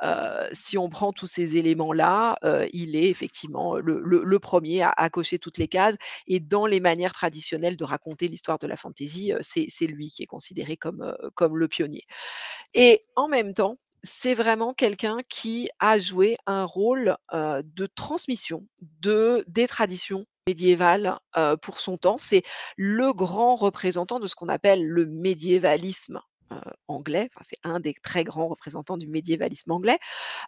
S2: Heu, si on prend tous ces éléments-là, heu, il est effectivement le le 1er à cocher toutes les cases et dans les manières traditionnelles de raconter l'histoire de la fantaisie, c'est lui qui est considéré comme, comme le pionnier et en même temps, c'est vraiment quelqu'un qui a joué un rôle, de transmission de des traditions médiévales, heu, pour son temps. C'est le grand représentant de ce qu'on appelle le médiévalisme, anglais, enfin c'est un des très grands représentants du médiévalisme anglais.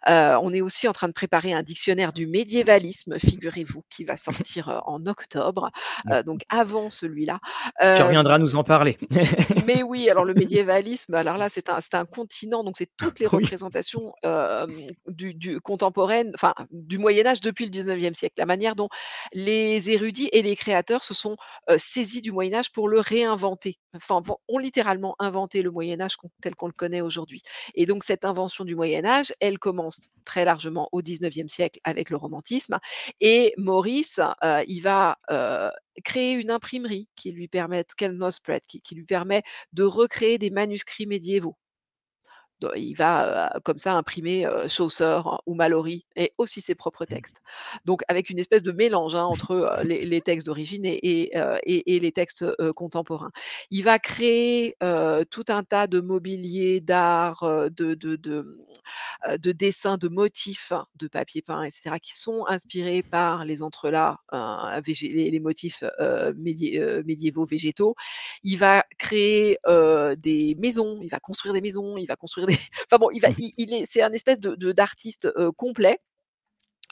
S2: Heu, on est aussi en train de préparer un dictionnaire du médiévalisme, figurez-vous, qui va [LAUGHS] sortir, heu, en octobre, donc avant celui-là.
S1: Tu reviendras nous en parler. [LAUGHS]
S2: mais oui, alors le médiévalisme, alors là, c'est un un continent, donc c'est toutes les
S1: Oui.
S2: représentations, du du contemporaines, enfin, du Moyen Âge depuis le 19e siècle. La manière dont les érudits et les créateurs se sont, saisis du Moyen Âge pour le réinventer. Enfin, ont littéralement inventé le Moyen Âge tel qu'on le connaît aujourd'hui et donc cette invention du Moyen Âge, elle commence très largement au 19e siècle avec le romantisme et Maurice, heu, il va, heu, créer une imprimerie qui lui Kelnospread, qui qui lui permet de recréer des manuscrits médiévaux. Il va, comme ça imprimer, Chaucer ou Malory et aussi ses propres
S1: Mmh.
S2: textes. Donc avec une espèce de mélange, hein, entre, les les [LAUGHS] textes d'origine et et heu, et et les textes, contemporains. Il va créer, tout un tas de mobilier, d'art, de de de, heu, de dessins, de motifs, de papier peint et cetera, qui sont inspirés par les entrelacs, les les motifs, médiévaux végétaux. Il va créer, des maisons, il va construire des maisons, il va construire des [LAUGHS] c'est un espèce d'artiste, heu, complet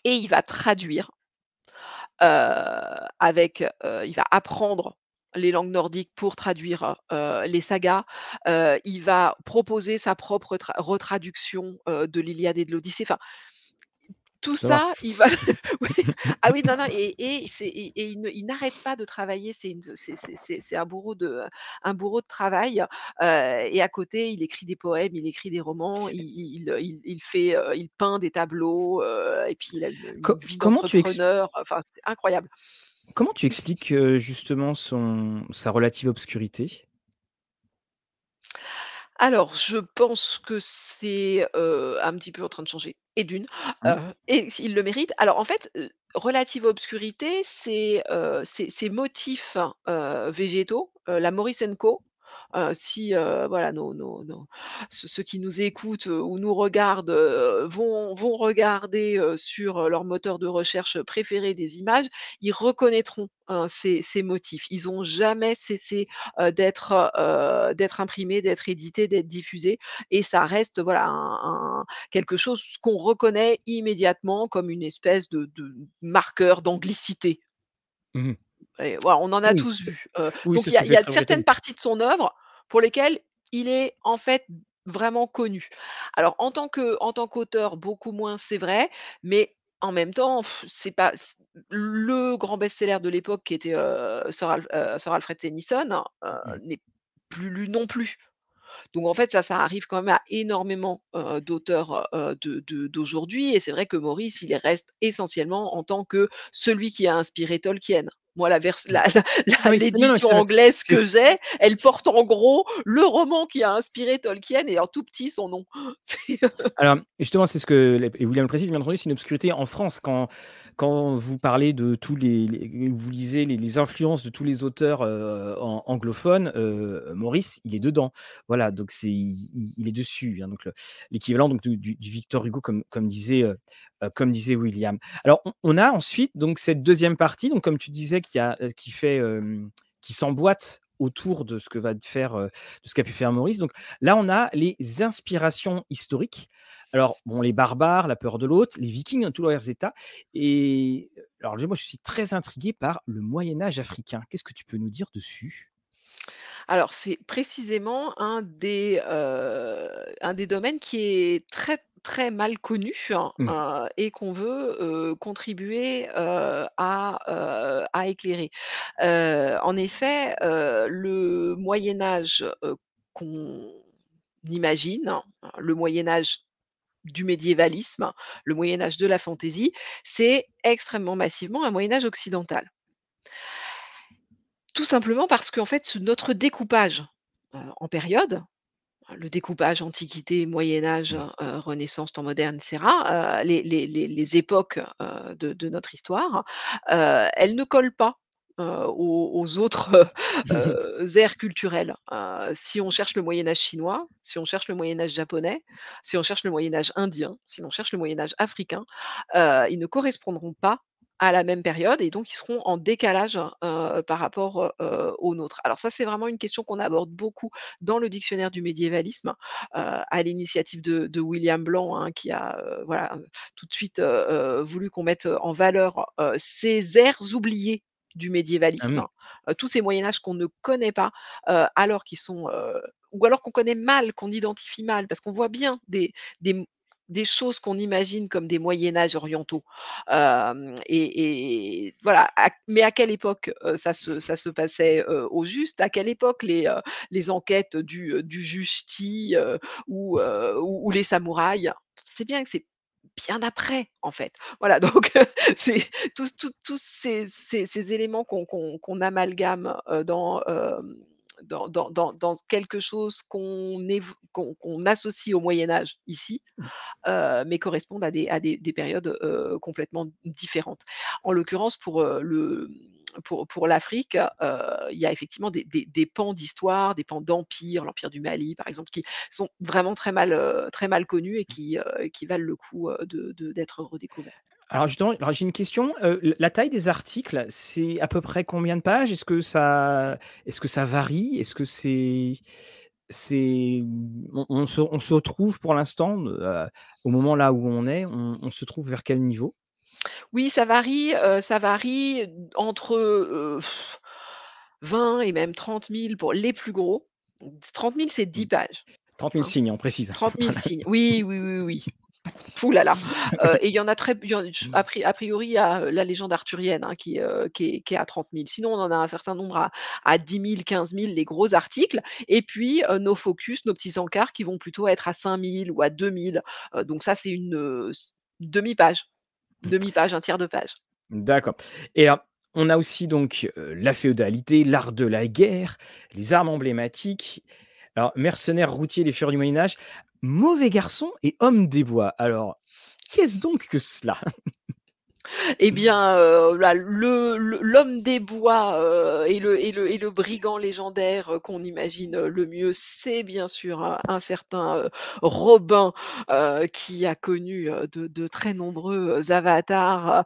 S2: et il va traduire heu, avec, heu, il va apprendre les langues nordiques pour traduire, les sagas. Il va proposer sa propre tra retraduction, de l'Iliade et de l'Odyssée. Tout
S1: Ça
S2: il va [LAUGHS] oui, ah oui, non, non et et c'est et et il n'arrête pas de travailler. C'est un bourreau de un bourreau de travail, heu et à côté, il écrit des poèmes, il écrit des romans, il fait, heu, il peint des tableaux, heu et puis il a une
S1: Co
S2: vie
S1: comment tu
S2: enfin, c'est incroyable.
S1: comment tu expliques, justement son sa relative obscurité?
S2: Alors, je pense que c'est, heu, un petit peu en train de changer et d'une, heu
S1: Mmh.
S2: et il le mérite. Alors en fait, heu, relative obscurité, c'est, heu, motifs, heu, végétaux, heu, la Morris& Co, si, heu, voilà, nos nos ceux qui nous écoutent, heu, ou nous regardent, vont vont regarder, sur, leur moteur de recherche préféré des images, ils reconnaîtront, hein, ces ces motifs. Ils ont jamais cessé, d'être, d'être imprimés, d'être édités, d'être diffusés et ça reste, voilà, quelque chose qu'on reconnaît immédiatement comme une espèce de marqueur d'anglicité.
S1: Mmh mh.
S2: Et voilà, on en a
S1: Oui,
S2: tous vu.
S1: Oui,
S2: donc il y a y certaines parties de son œuvre pour lesquelles il est en fait vraiment connu. Alors en tant que en tant qu'auteur, beaucoup moins, c'est vrai, mais en même temps, c'est pas le grand best-seller de l'époque qui était, heu, Sir Alfred Tennyson, n'est plus lu non plus. Donc en fait, ça, ça arrive quand même à énormément, d'auteurs, heu, de de d'aujourd'hui et c'est vrai que Maurice, il reste essentiellement en tant que celui qui a inspiré Tolkien. Moi, la vers
S1: Mmh.
S2: l'édition anglaise que j'ai, elle porte en gros le roman qui a inspiré Tolkien et en tout petit son nom. [LAUGHS] C'est
S1: Alors, justement, c'est ce que et William le précise, bien entendu, c'est une obscurité en France quand quand vous parlez de tous les les vous lisez les les influences de tous les auteurs, an anglophones, heu, Maurice, il est dedans. Voilà, donc c'est il est dessus, hein, donc le l'équivalent donc du Victor Hugo comme comme disait, comme disait William. Alors on on a ensuite donc cette deuxième partie, donc comme tu disais qui fait, qui s'emboîte autour de ce que va faire, de ce qu'a pu faire Maurice. Donc là, on a les inspirations historiques. Alors, bon, les barbares, la peur de l'autre, les Vikings dans tous leurs états. Et alors, moi, je suis très intrigué par le Moyen Âge africain. Qu'est-ce que tu peux nous dire dessus?
S2: Alors, c'est précisément un des, heu, un des domaines qui est très, très mal connu, hein,
S1: Mmh.
S2: et qu'on veut, contribuer, à, éclairer. En effet, le Moyen Âge, qu'on imagine, hein, le Moyen Âge du médiévalisme, le Moyen Âge de la fantaisie, c'est extrêmement massivement un Moyen Âge occidental. Tout simplement parce qu'en fait, notre découpage, en période, le découpage Antiquité, Moyen Âge,
S1: Mmh.
S2: Renaissance, temps moderne et cetera, heu, les les les les époques, de de notre histoire, elles ne collent pas, aux aux autres, [LAUGHS] [LAUGHS] aires culturelles. Si on cherche le Moyen Âge chinois, si on cherche le Moyen Âge japonais, si on cherche le Moyen Âge indien, si on cherche le Moyen Âge africain, ils ne correspondront pas à la même période et donc ils seront en décalage, par rapport, aux nôtres. Alors ça, c'est vraiment une question qu'on aborde beaucoup dans le dictionnaire du médiévalisme, à l'initiative de de William Blanc, hein, qui a, voilà, tout de suite, voulu qu'on mette, en valeur, ces aires oubliées du
S1: Ah
S2: médiévalisme, hein, tous ces moyen âges qu'on ne connaît pas, alors qu'ils sont, ou alors qu'on connaît mal, qu'on identifie mal, parce qu'on voit bien des des choses qu'on imagine comme des moyen âges orientaux. Hem et et voilà, mais à quelle époque, ça se ça se passait, au juste? À quelle époque les, les enquêtes du, du juge Ti, heu, ou, ou ou les samouraïs? C'est bien que c'est bien après, en fait. [LAUGHS] Voilà donc c'est tous ces ces ces éléments qu'on qu'on qu'on amalgame, dans, dans dans dans dans quelque chose qu'on associe au moyen âge ici,
S1: Mmh.
S2: heu, mais correspondent à des à des des périodes, heu, complètement différentes. En l'occurrence pour, heu, le pour pour l'Afrique, il y a effectivement des des des pans d'histoire, des pans d'empire, l'empire du Mali par exemple, qui sont vraiment très mal, heu, très mal connus et qui, valent le coup, heu, de de d'être redécouverts.
S1: Alors justement, j'ai une question, heu, l la taille des articles, c'est à peu près combien de pages? Est-ce que ça est-ce que ça varie? Est-ce que c'est c'est, mmh, on on se on se retrouve pour l'instant, heu, au moment là où on est, on on se trouve vers quel niveau?
S2: Oui, ça varie, heu, ça varie entre, heu, 20 et même 30 000 pour les plus gros. 30 000 c'est
S1: Mmh.
S2: 10 pages,
S1: 30 000
S2: hein.
S1: signes, on précise.
S2: 30 000
S1: Voilà.
S2: signes. Oui, oui, oui, oui. Ouh là là, et il y en a très y en ch a pri a priori, il y a, heu, la légende arthurienne, hein, qui, heu, qui est qui est à 30 000. Sinon, on en a un certain nombre à à 10 000-15 000 les gros articles et puis, heu, nos focus, nos petits encarts qui vont plutôt être à 5 000 ou à 2 000, heu, donc ça, c'est une, demi-page, demi-page, 1/3 de page.
S1: D'accord et alors, on a aussi donc, la féodalité, l'art de la guerre, les armes emblématiques. Alors mercenaires, routiers, les fureurs du Moyen Âge, mauvais garçons et hommes des bois. Alors, qu'est-ce donc que cela?
S2: Eh bien, le l'homme des bois, heu et le brigand légendaire, heu, qu'on imagine, le mieux, c'est bien sûr un certain, Robin, qui a connu, de très nombreux, avatars,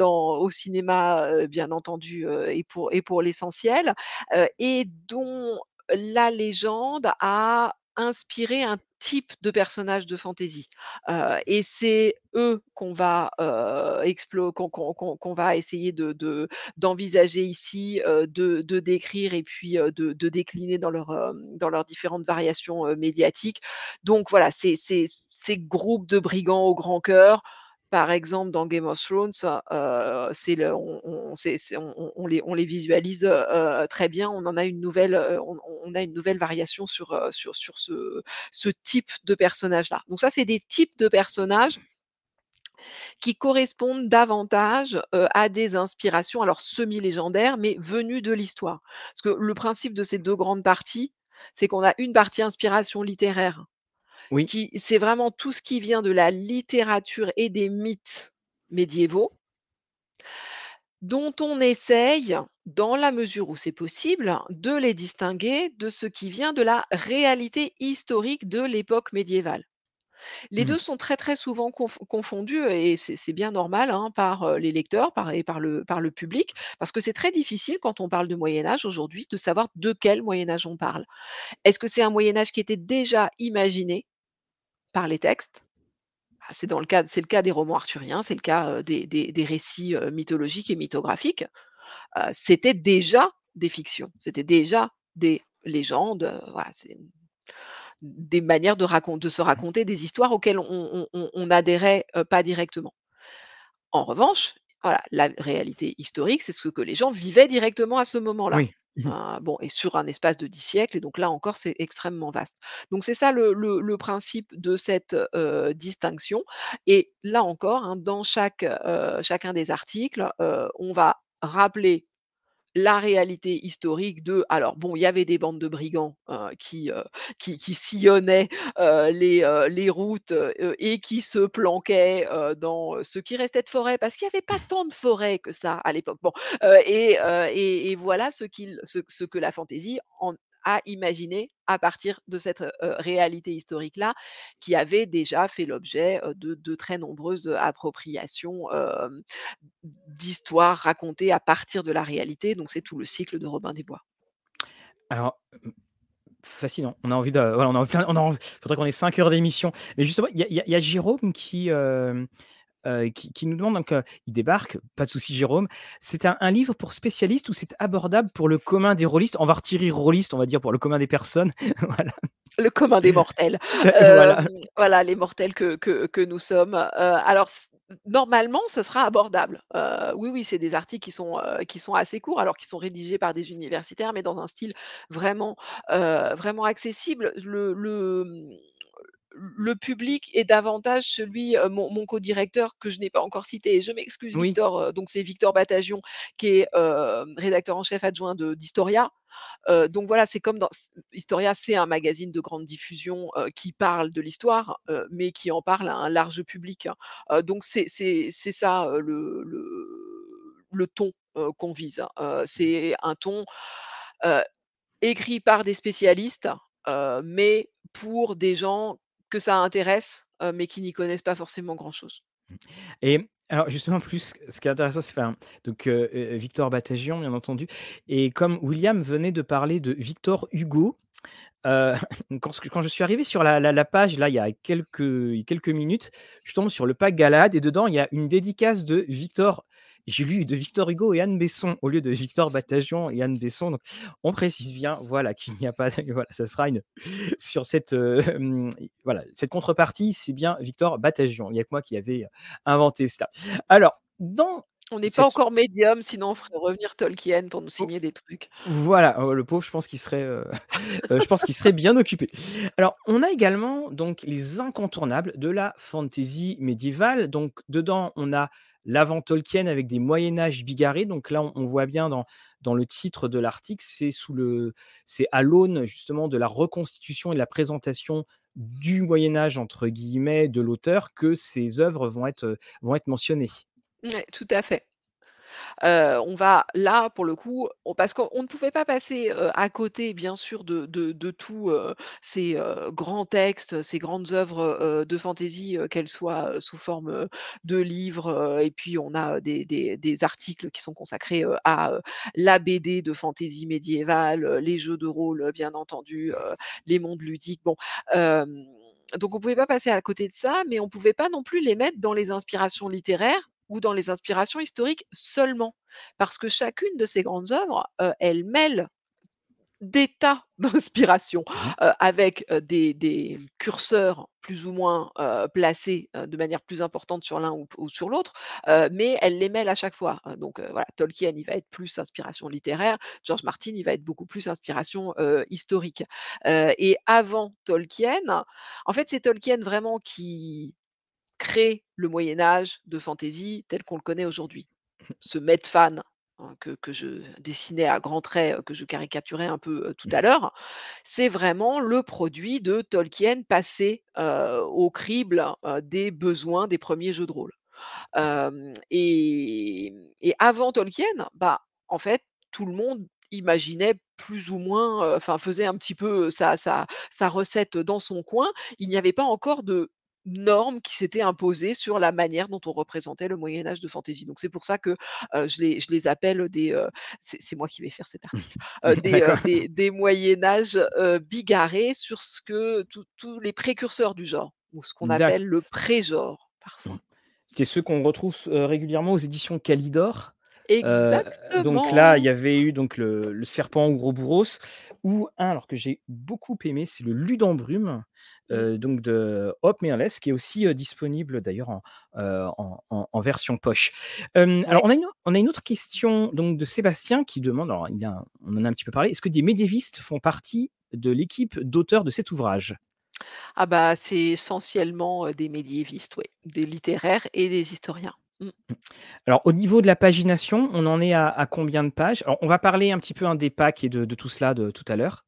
S2: au cinéma, bien entendu, et pour et pour l'essentiel, et dont la légende a inspiré un type de personnage de fantasy, heu et c'est eux qu'on va, explo qu'on va essayer de de d'envisager ici, heu, de de décrire et puis, heu, de de décliner dans leurs, hem, dans leurs différentes variations, médiatiques. Donc voilà, ces ces ces groupes de brigands au grand cœur, par exemple dans Game of Thrones, on les visualise, heu, très bien. On en a une nouvelle, heu, on a une nouvelle variation sur, sur ce type de personnage-là. Donc ça, c'est des types de personnages qui correspondent davantage, à des inspirations, alors semi-légendaires, mais venues de l'histoire. Parce que le principe de ces 2 grandes parties, c'est qu'on a une partie inspiration littéraire
S1: Oui.
S2: qui c'est vraiment tout ce qui vient de la littérature et des mythes médiévaux dont on essaye, dans la mesure où c'est possible, de les distinguer de ce qui vient de la réalité historique de l'époque médiévale. Les
S1: Mmh.
S2: 2 sont très, très souvent conf confondus et c'est bien normal, hein, par, heu, les lecteurs, par et par le par le public, parce que c'est très difficile quand on parle de Moyen Âge aujourd'hui de savoir de quel Moyen Âge on parle. Est-ce que c'est un Moyen Âge qui était déjà imaginé les textes? Bah, c'est le cas des romans arthuriens, c'est le cas, des récits, mythologiques et mythographiques. C'était déjà des fictions, c'était déjà des légendes, des manières de se raconter des histoires auxquelles on on on on adhérait, heu, pas directement. En revanche, la réalité historique, c'est ce que les gens vivaient directement à ce moment-là.
S1: Mmh mh.
S2: Bon et sur un espace de 10 siècles et donc là encore, c'est extrêmement vaste. Donc c'est ça le le le principe de cette, heu, distinction et là encore, hein, dans chaque, heu, chacun des articles, heu, on va rappeler la réalité historique de alors bon, il y avait des bandes de brigands, qui, heu, qui qui sillonnaient, les, les routes, et qui se planquaient, dans, ce qui restait de forêt, parce qu'il y avait pas tant de forêt que ça à l'époque. Bon, et et voilà ce qu'il ce ce que la fantaisie en imaginer à partir de cette, réalité historique-là, qui avait déjà fait l'objet, de très nombreuses, appropriations, hem, d'histoires racontées à partir de la réalité, donc c'est tout le cycle de Robin des Bois.
S1: Alors, fascinant. On a envie de voilà, on a plein [LAUGHS] on a env faudrait qu'on ait 5 heures d'émission. Mais justement, il y a Jérôme qui, hem, heu, qui qui nous demande donc, heu, il débarque, pas de souci Jérôme. C'est un un livre pour spécialistes ou c'est abordable pour le commun des rôlistes? On va retirer rôlistes, on va dire pour le commun des personnes, [LAUGHS] voilà.
S2: Le commun des mortels. [LAUGHS]
S1: Voilà.
S2: Hem, voilà, les mortels que que que nous sommes. Alors normalement, ce sera abordable. Oui, oui, c'est des articles qui sont, qui sont assez courts, alors qu'ils sont rédigés par des universitaires, mais dans un style vraiment, vraiment accessible. Le le, le public est davantage celui, mon mon codirecteur que je n'ai pas encore cité et je m'excuse
S1: Oui.
S2: Victor, donc c'est Victor Batagion qui est, rédacteur en chef adjoint de d'Historia. Donc voilà, c'est comme dans Historia, c'est un magazine de grande diffusion, qui parle de l'histoire, mais qui en parle à un large public, hein. Donc c'est ça, le le le ton, qu'on vise. Heu, c'est un ton, écrit par des spécialistes, mais pour des gens que ça intéresse, mais qui n'y connaissent pas forcément grand chose.
S1: Mmh et alors justement plus, ce qui est intéressant, c'est donc, Victor Batagion bien entendu et comme William venait de parler de Victor Hugo, [LAUGHS] heu, quand je suis arrivé sur la page là, il y a quelques quelques minutes, je tombe sur le pack Galahad et dedans il y a une dédicace de Victor j'ai lu de Victor Hugo et Anne Besson au lieu de Victor Batagion et Anne Besson, donc on précise bien, voilà, qu'il n'y a pas voilà, ça sera une [LAUGHS] sur cette, hem, voilà, cette contrepartie, c'est bien Victor Batagion. Il y a que moi qui avait inventé ça. Alors dans
S2: On n'est pas encore médium, sinon on ferait revenir Tolkien pour nous
S1: O
S2: signer des trucs.
S1: voilà, oh le pauvre, je pense qu'il serait, heu heu, [LAUGHS] je pense qu'il serait bien occupé. Alors, on a également donc les incontournables de la fantasy médiévale. Donc dedans, on a l'avant Tolkien avec des Moyen Âge bigarrés. Donc là, on voit bien dans le titre de l'article, c'est sous le c'est à l'aune justement de la reconstitution et de la présentation du «Moyen Âge» entre guillemets de l'auteur que ces œuvres vont être, heu, vont être mentionnées.
S2: Ouais, tout à fait. On va là, pour le coup, parce qu'on on ne pouvait pas passer, à côté, bien sûr, de de tous, ces, grands textes, ces grandes œuvres, de fantasy, heu, qu'elles soient, sous forme, de livres, et puis on a des des articles qui sont consacrés, à, la BD de fantasy médiévale, les jeux de rôle, bien entendu, les mondes ludiques. Bon, donc on pouvait pas passer à côté de ça, mais on pouvait pas non plus les mettre dans les inspirations littéraires ou dans les inspirations historiques seulement. Parce que chacune de ces grandes œuvres, heu, elle mêle des tas [LAUGHS] d'inspirations,
S1: Mmh mh.
S2: heu, avec, des des curseurs plus ou moins, placés, de manière plus importante sur l'un ou ou sur l'autre, mais elle les mêle à chaque fois. Heu, donc, voilà, Tolkien, il va être plus inspiration littéraire, George Martin, il va être beaucoup plus inspiration, historique. Et avant Tolkien, en fait, c'est Tolkien vraiment qui crée le Moyen Âge de fantasy tel qu'on le connaît aujourd'hui. Ce Medfan, hein, que que je dessinais à grands traits, heu, que je caricaturais un peu, heu, tout à [LAUGHS] l'heure, c'est vraiment le produit de Tolkien passé, heu, au crible, des besoins des 1ers jeux de rôle. Et et avant Tolkien, bah, en fait, tout le monde imaginait plus ou moins, enfin faisait un petit peu sa sa sa recette dans son coin. Il n'y avait pas encore de normes qui s'étaient imposées sur la manière dont on représentait le Moyen Âge de fantasy. Donc c'est pour ça que, je les je les appelle des, c'est moi qui vais faire cet article, [LAUGHS] des, Moyen Âge, bigarrés sur ce que tous les précurseurs du genre ou ce qu'on appelle le pré-genre,
S1: Mmh.
S2: parfois.
S1: C'est ceux qu'on retrouve régulièrement aux éditions Heu, donc là, il y
S2: Exactement!
S1: avait eu donc le le serpent Ouroboros ou un alors que j'ai beaucoup aimé, c'est le Ludembrume, heu, donc de Hope Mirrlees qui est aussi, heu, disponible d'ailleurs en, heu, en en en version poche.
S2: Ouais.
S1: alors on a une on a une autre question donc de Sébastien qui demande, alors il y a on en a un petit peu parlé: «Est-ce que des médiévistes font partie de l'équipe d'auteurs de cet ouvrage?»
S2: Ah bah, c'est essentiellement, heu, des médiévistes, ouais, des littéraires et des historiens. Mmh.
S1: Alors au niveau de la pagination, on en est à à combien de pages? Alors on va parler un petit peu, hein, des packs et de de tout cela de tout à l'heure.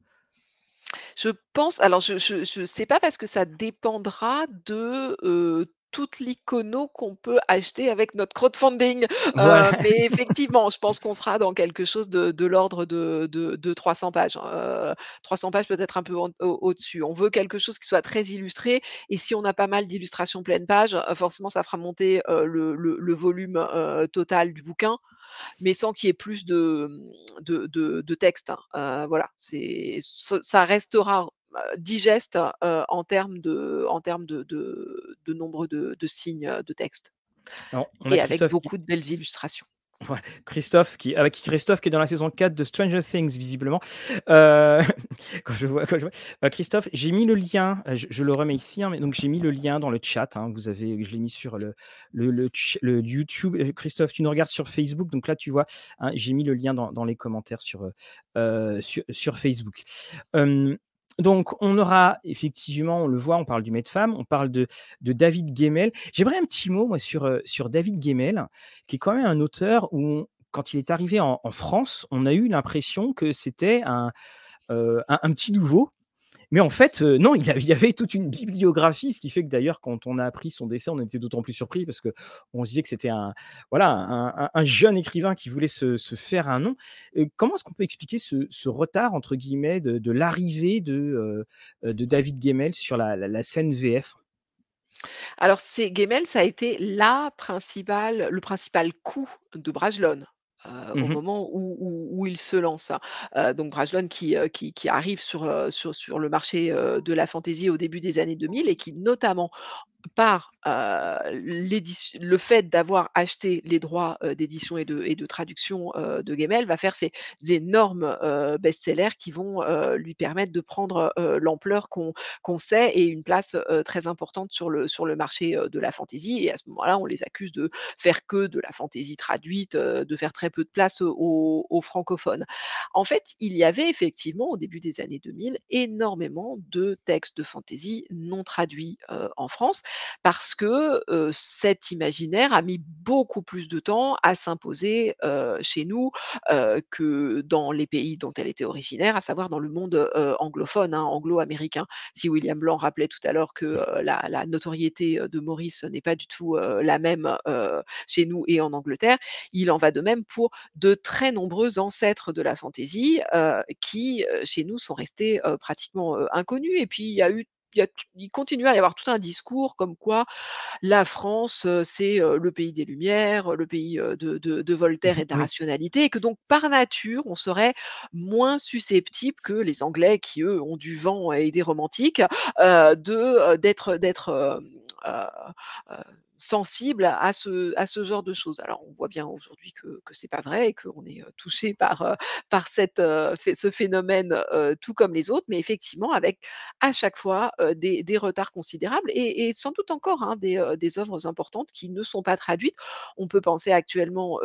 S2: Je pense alors je je sais pas parce que ça dépendra de, heu toute l'icono qu'on peut acheter avec notre crowdfunding.
S1: Voilà.
S2: mais effectivement, je pense qu'on sera dans quelque chose de de l'ordre de de de 300 pages, heu, 300 pages peut-être un peu au au-dessus. On veut quelque chose qui soit très illustré et si on a pas mal d'illustrations pleine page, heu, forcément ça fera monter, le le le volume, total du bouquin, mais sans qu'il y ait plus de, de texte, hein. Voilà, ça restera, digeste, heu, en termes de en termes de de de nombre de de signes, heu, de texte
S1: Alors, on a
S2: et avec
S1: Christophe qui
S2: beaucoup de belles illustrations.
S1: Ouais, Christophe qui avec Christophe qui est dans la saison 4 de Stranger Things visiblement. [LAUGHS] Quand je vois quand je vois Christophe, j'ai mis le lien, je je le remets ici, hein, mais donc j'ai mis le lien dans le chat, hein. Vous avez je l'ai mis sur le le le YouTube. Christophe, tu nous regardes sur Facebook, donc là, tu vois, hein, j'ai mis le lien dans dans les commentaires sur, sur sur Facebook. Donc on aura effectivement, on le voit, on parle du Med-Fem, on parle de David Gemmell. J'aimerais un petit mot moi sur, sur David Gemmell, qui est quand même un auteur où quand il est arrivé en France, on a eu l'impression que c'était un, un petit nouveau. Mais en fait, heu, non, il y avait toute une bibliographie, ce qui fait que d'ailleurs quand on a appris son décès, on était d'autant plus surpris parce qu'on se disait que c'était un voilà, un un un jeune écrivain qui voulait se faire un nom. Heu, comment est-ce qu'on peut expliquer ce «retard» entre guillemets de l'arrivée de, de David Gemmell sur la scène VF?
S2: Alors c'est Gemmell, ça a été la principale le principal coup de Brajlon, heu, au
S1: Mmh mh.
S2: moment où où où il se lance. Heu, donc Brajlon qui, heu, qui qui arrive sur, sur sur le marché, de la fantaisie au début des années 2000 et qui notamment par, le fait d'avoir acheté les droits, d'édition et de traduction, de Gemmell va faire ces énormes, best-sellers qui vont, lui permettre de prendre, l'ampleur qu'on sait et une place, très importante sur le marché, de la fantaisie et à ce moment-là, on les accuse de faire que de la fantaisie traduite, de faire très peu de place aux aux francophones. En fait, il y avait effectivement au début des années 2000 énormément de textes de fantaisie non traduits, en France parce que, cet imaginaire a mis beaucoup plus de temps à s'imposer, chez nous, que dans les pays dont elle était originaire, à savoir dans le monde, anglophone, hein, anglo-américain. Si William Blanc rappelait tout à l'heure que, heu, la la notoriété, de Maurice n'est pas du tout, la même, chez nous et en Angleterre, il en va de même pour de très nombreux ancêtres de la fantaisie, qui, chez nous sont restés, pratiquement, inconnus et puis il y a eu y a t il continue à y avoir tout un discours comme quoi la France, c'est, le pays des Lumières, le pays, de de de Voltaire et de la
S1: Oui.
S2: rationalité et que donc par nature, on serait moins susceptible que les Anglais qui, eux, ont du vent et des romantiques, de, d'être sensibles à ce à ce genre de choses. Alors on voit bien aujourd'hui que que c'est pas vrai et qu'on est, heu, touchés par, heu, [LAUGHS] par cette, heu, phé ce phénomène, tout comme les autres, mais effectivement avec à chaque fois, des des retards considérables et et sans doute encore, hein, des, des œuvres importantes qui ne sont pas traduites. On peut penser actuellement,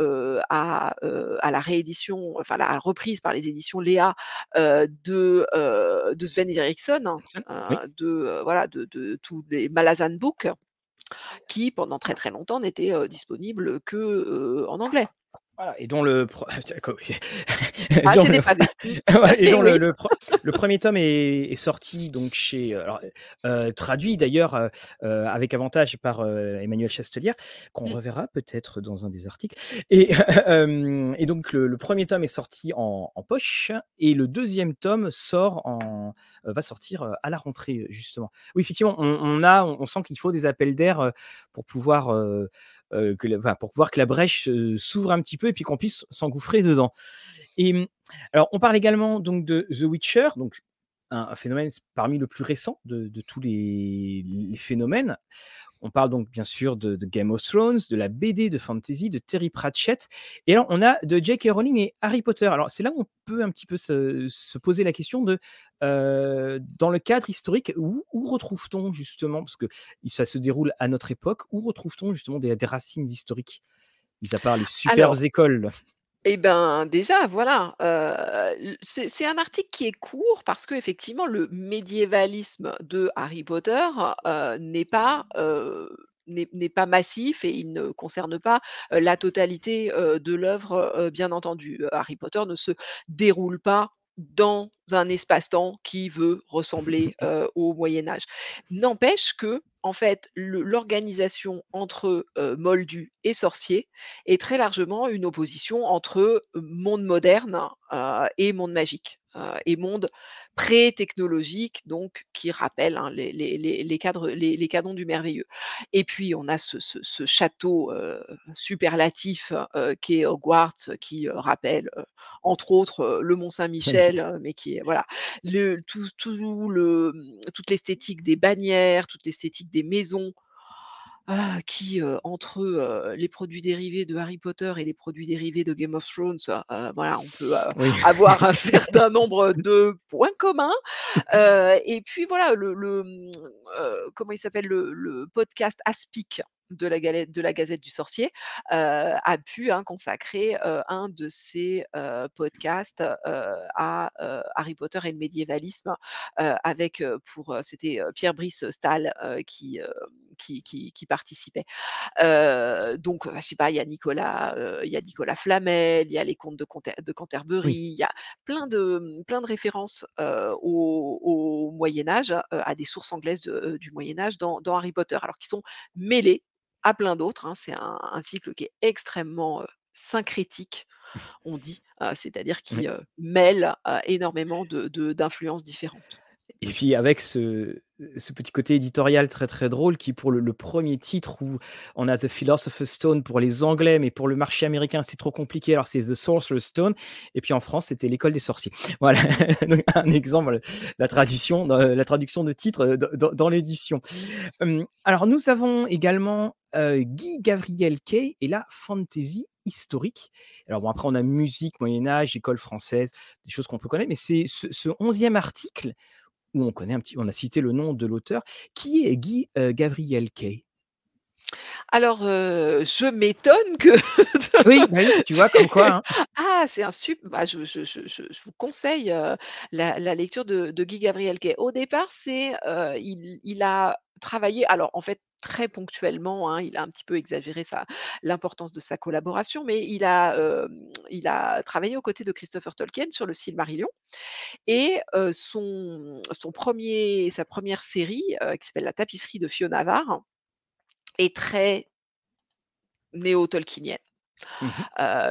S2: à, à la réédition, enfin la reprise par les éditions Léa, de, de Sven Eriksson,
S1: Oui.
S2: heu, de, voilà, de de tous les Malazan Book qui pendant très, très longtemps n'étaient, heu, disponibles que, en anglais.
S1: Voilà et dont le pre [LAUGHS]
S2: Ah,
S1: dont
S2: c'est
S1: le
S2: des [LAUGHS] pavés.
S1: Ouais et
S2: Et
S1: dont le
S2: oui.
S1: le pre le 1er tome est est sorti donc chez, heu, alors, heu, traduit d'ailleurs, avec avantage par, Emmanuel Chastelière, qu'on
S2: Mmh.
S1: reverra peut-être dans un des articles et [LAUGHS] donc le 1er tome est sorti en en poche et le 2e tome sort en va sortir, à la rentrée, justement. Oui, effectivement, on on a on on sent qu'il faut des appels d'air, pour pouvoir, que le enfin, pour pouvoir que la brèche, s'ouvre un petit peu et puis qu'on puisse s'engouffrer dedans. Et alors on parle également donc de The Witcher, donc un un phénomène parmi le plus récent de de tous les les phénomènes. On parle donc bien sûr de de Game of Thrones, de la BD de fantasy de Terry Pratchett et alors on a de J.K. Rowling et Harry Potter. Alors c'est là où on peut un petit peu se se poser la question de, heu, dans le cadre historique, où où retrouve-t-on justement, parce que ça se déroule à notre époque, où retrouve-t-on justement des des racines historiques? Mis à part les superbes
S2: Alors
S1: écoles?
S2: Et ben, déjà, voilà, c'est c'est un article qui est court parce qu'effectivement le médiévalisme de Harry Potter, n'est pas, heu, n'est n'est pas massif et il ne concerne pas, la totalité, de l'œuvre, bien entendu. Harry Potter ne se déroule pas dans un espace-temps qui veut ressembler, [LAUGHS] au Moyen Âge. N'empêche qu'en en fait, l'organisation entre, heu, moldus et sorciers est très largement une opposition entre monde moderne, heu, et monde magique, et monde pré-technologique, donc qui rappelle, hein, les les les les cadres les les canons du merveilleux. Et puis on a ce ce ce château, heu, superlatif, heu, qu'est Hogwarts, qui, rappelle, entre autres, le Mont Saint-Michel, mais qui est voilà, le tout tout le, toute l'esthétique des bannières, toute l'esthétique des maisons, ah, qui, heu, entre, heu, les produits dérivés de Harry Potter et les produits dérivés de Game of Thrones, heu, voilà, on peut,
S1: Oui.
S2: avoir [LAUGHS] un certain nombre de points communs. [LAUGHS] Et puis voilà, le le, mmh, comment il s'appelle? Le le podcast Aspic de la galette de la Gazette du Sorcier, heu, a pu, hein, consacrer, heu, un de ses, heu, podcasts, à, Harry Potter et le médiévalisme, avec, pour, c'était, Pierre Brice Stahl, qui, qui qui qui participait. Donc, je sais pas, il y a Nicolas, heu, il y a Nicolas Flamel, il y a les contes de Conter de Canterbury,
S1: Oui.
S2: il y a plein de, plein de références, au au Moyen Âge, à des sources anglaises de, du Moyen Âge dans dans Harry Potter, alors qui sont mêlés à plein d'autres, hein. C'est un un cycle qui est extrêmement, syncrétique, on dit, c'est-à-dire qui, mêle, énormément de de d'influences différentes.
S1: Et puis avec ce petit côté éditorial très, très drôle qui pour le 1er titre où on a The Philosopher's Stone pour les Anglais, mais pour le marché américain, c'est trop compliqué, alors c'est The Sorcerer's Stone et puis en France, c'était l'École des sorciers. [LAUGHS] Voilà, donc un exemple, la tradition, la traduction de titres, heu, dans l'édition. Alors nous avons également, heu, Guy Gavriel Kay et la fantasy historique. Alors bon, après on a musique, Moyen Âge, école française, des choses qu'on peut connaître, mais c'est ce 11e article où on connaît un petit on a cité le nom de l'auteur. Qui est Guy, heu, Gavriel Kay?
S2: Alors, heu, je m'étonne que
S1: Oui, bah oui, tu vois comme quoi, hein. [LAUGHS]
S2: ah, c'est un sup bah, je je je je je vous conseille, heu, la la lecture de de Guy Gavriel Kay. Au départ, c'est, il il a travaillé alors en fait très ponctuellement, hein, il a un petit peu exagéré l'importance de sa collaboration, mais il a, hem, il a travaillé aux côtés de Christopher Tolkien sur le Silmarillion et 1er sa 1re série, heu, qui s'appelle La Tapisserie de Fionavar est très néo-tolkienienne.
S1: Mmh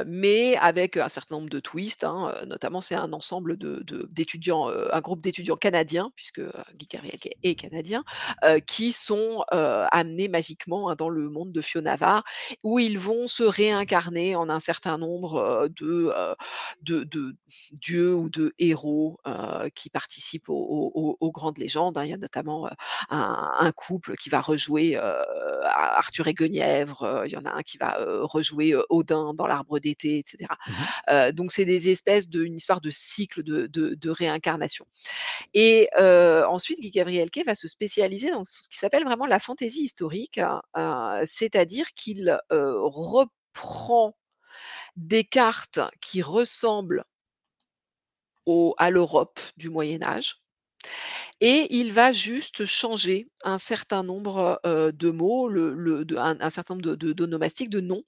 S2: mais avec un certain nombre de twists, hein, notamment c'est un ensemble d'étudiants, un groupe d'étudiants canadiens puisque, Guy Gavriel Kay est canadien, qui sont, amenés magiquement, hein, dans le monde de Fionavar, où ils vont se réincarner en un certain nombre, de, dieux ou de héros, qui participent aux grandes légendes, hein. Il y a notamment, un couple qui va rejouer, Arthur et Guenièvre, il y en a un qui va, rejouer, Odin dans l'Arbre d'été et cetera.
S1: Mmh
S2: donc c'est des espèces de une histoire de cycle de de de réincarnation et ensuite Guy Gavriel Kay va se spécialiser dans ce qui s'appelle vraiment la fantaisie historique, heu, c'est-à-dire qu'il, reprend des cartes qui ressemblent au à l'Europe du Moyen Âge et il va juste changer un certain nombre, de mots, le le de un un certain nombre de d'onomastiques, de noms.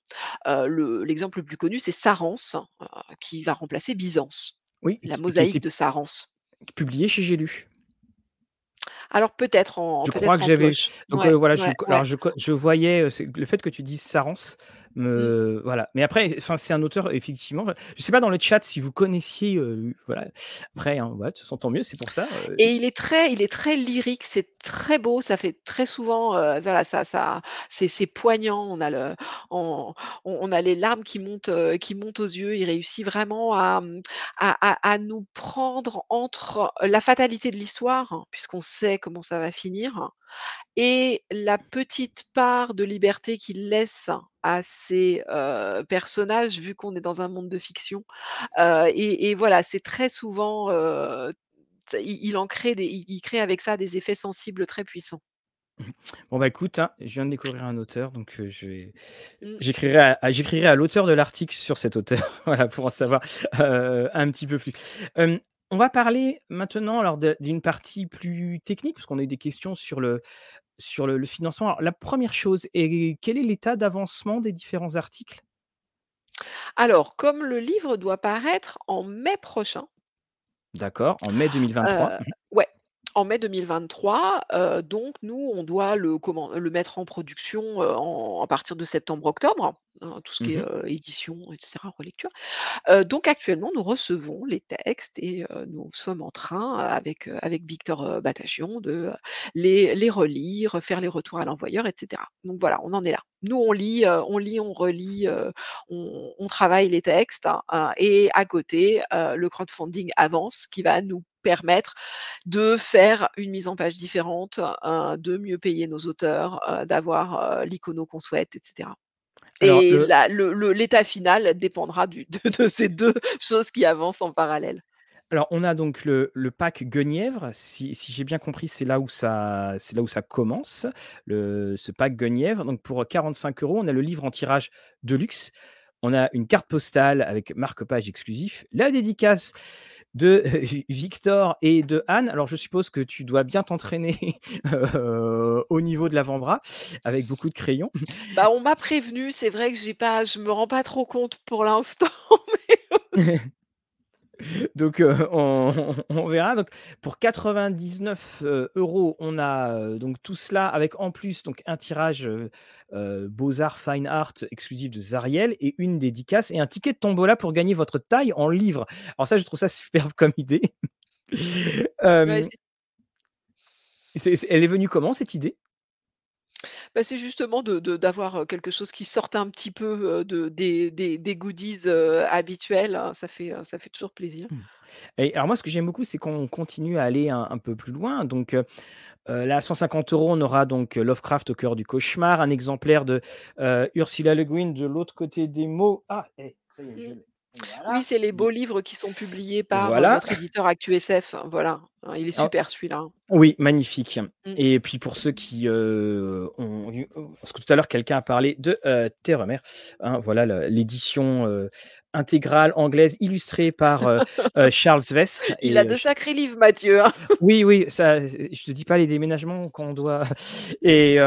S2: L'exemple le plus connu, c'est Sarrance, heu, qui va remplacer Byzance,
S1: Oui
S2: la mosaïque de Sarrance.
S1: publié chez J'ai lu.
S2: Alors peut-être en
S1: Je crois que j'avais donc
S2: Ouais,
S1: voilà, je
S2: ouais,
S1: co
S2: ouais.
S1: alors je co je voyais, le fait que tu dises Sarrance Voilà, mais après enfin, c'est un auteur effectivement, je sais pas dans le chat si vous connaissiez, heu, voilà, après, hein, toute façon tant mieux, c'est pour ça, heu
S2: Et il est très il est très lyrique, c'est très beau, ça fait très souvent, heu, voilà, ça ça c'est c'est poignant, on a le on on a les larmes qui montent, qui montent aux yeux. Il réussit vraiment à, à à à nous prendre entre la fatalité de l'histoire, puisqu'on sait comment ça va finir et la petite part de liberté qu'il laisse à heu, personnages, vu qu'on est dans un monde de fiction. Et et voilà, c'est très souvent, il il en crée des il il crée avec ça des effets sensibles très puissants.
S1: Bon, bah, écoute, hein, je viens de découvrir un auteur, donc
S2: Mmh.
S1: j'écrirai à l'auteur de l'article sur cet auteur, [LAUGHS] voilà, pour en savoir, un petit peu plus. On va parler maintenant alors d'une partie plus technique, parce qu'on a eu des questions sur le sur le le financement. Alors la 1re chose est quel est l'état d'avancement des différents articles?
S2: Alors, comme le livre doit paraître en mai prochain
S1: D'accord, en mai 2023.
S2: heu,
S1: Mmh mh.
S2: ouais, En mai 2023, heu, donc nous, on doit le mettre en production, en à partir de septembre-octobre, hein, tout ce qui
S1: Mmh
S2: est,
S1: mh.
S2: heu, édition et cetera, relecture. Donc actuellement, nous recevons les textes et nous sommes en train, avec, Victor, heu, Batagion de, les les relire, faire les retours à l'envoyeur et cetera. Donc voilà, on en est là. Nous, on lit, on lit, on relit, on on travaille les textes, hein, et à côté, le crowdfunding avance, qui va nous permettre de faire une mise en page différente, de mieux payer nos auteurs, heu, d'avoir, heu, l'icono qu'on souhaite et cetera.
S1: Alors
S2: Et
S1: le
S2: la le le l'état final dépendra du de de ces 2 [LAUGHS] choses qui avancent en parallèle.
S1: Alors, on a donc le pack Guenièvre, si si j'ai bien compris, c'est là où ça c'est là où ça commence, ce pack Guenièvre. Donc pour, heu, 45 €, on a le livre en tirage de luxe. On a une carte postale avec marque-page exclusif, la dédicace de Vi [LAUGHS] Victor et de Anne. Alors je suppose que tu dois bien t'entraîner, [LAUGHS] au niveau de l'avant-bras avec beaucoup de crayons.
S2: Bah, on m'a prévenue, c'est vrai que j'ai pas je me rends pas trop compte pour l'instant, [LAUGHS] mais
S1: Donc, heu, on on verra. Donc pour 99, heu, €, on a, heu, donc tout cela avec en plus donc un tirage, Beaux-Arts Fine Art exclusif de Zariel et une dédicace et un ticket de tombola pour gagner votre taille en livre. Alors ça, je trouve ça superbe comme idée.
S2: Ouais,
S1: elle est venue comment cette idée?
S2: Bah, c'est justement de de d'avoir, quelque chose qui sorte un petit peu, de des des des goodies, heu, habituels, hein, ça fait, ça fait toujours plaisir.
S1: Mmh et alors moi, ce que j'aime beaucoup, c'est qu'on continue à aller un un peu plus loin. Donc, là, à 150 €, on aura donc Lovecraft au cœur du cauchemar, un exemplaire de, Ursula Le Guin de l'autre côté des mots. Ah et ça y est, je
S2: Mmh.
S1: l'ai.
S2: Oui, c'est les beaux livres qui sont publiés par,
S1: voilà.
S2: notre éditeur ActuSF, voilà. Hein, il est
S1: Alors
S2: super celui-là, hein.
S1: oui, magnifique
S2: Mmh.
S1: et puis pour ceux qui, heu, ont eu parce que tout à l'heure quelqu'un a parlé de, Terremer, hein, voilà l'édition, heu, intégrale anglaise illustrée par, heu heu, [LAUGHS] Charles Vess
S2: Il a
S1: et heu,
S2: de sacrés livres Mathieu, hein. [LAUGHS]
S1: oui, oui, ça, je te dis pas les déménagements qu'on doit [LAUGHS] et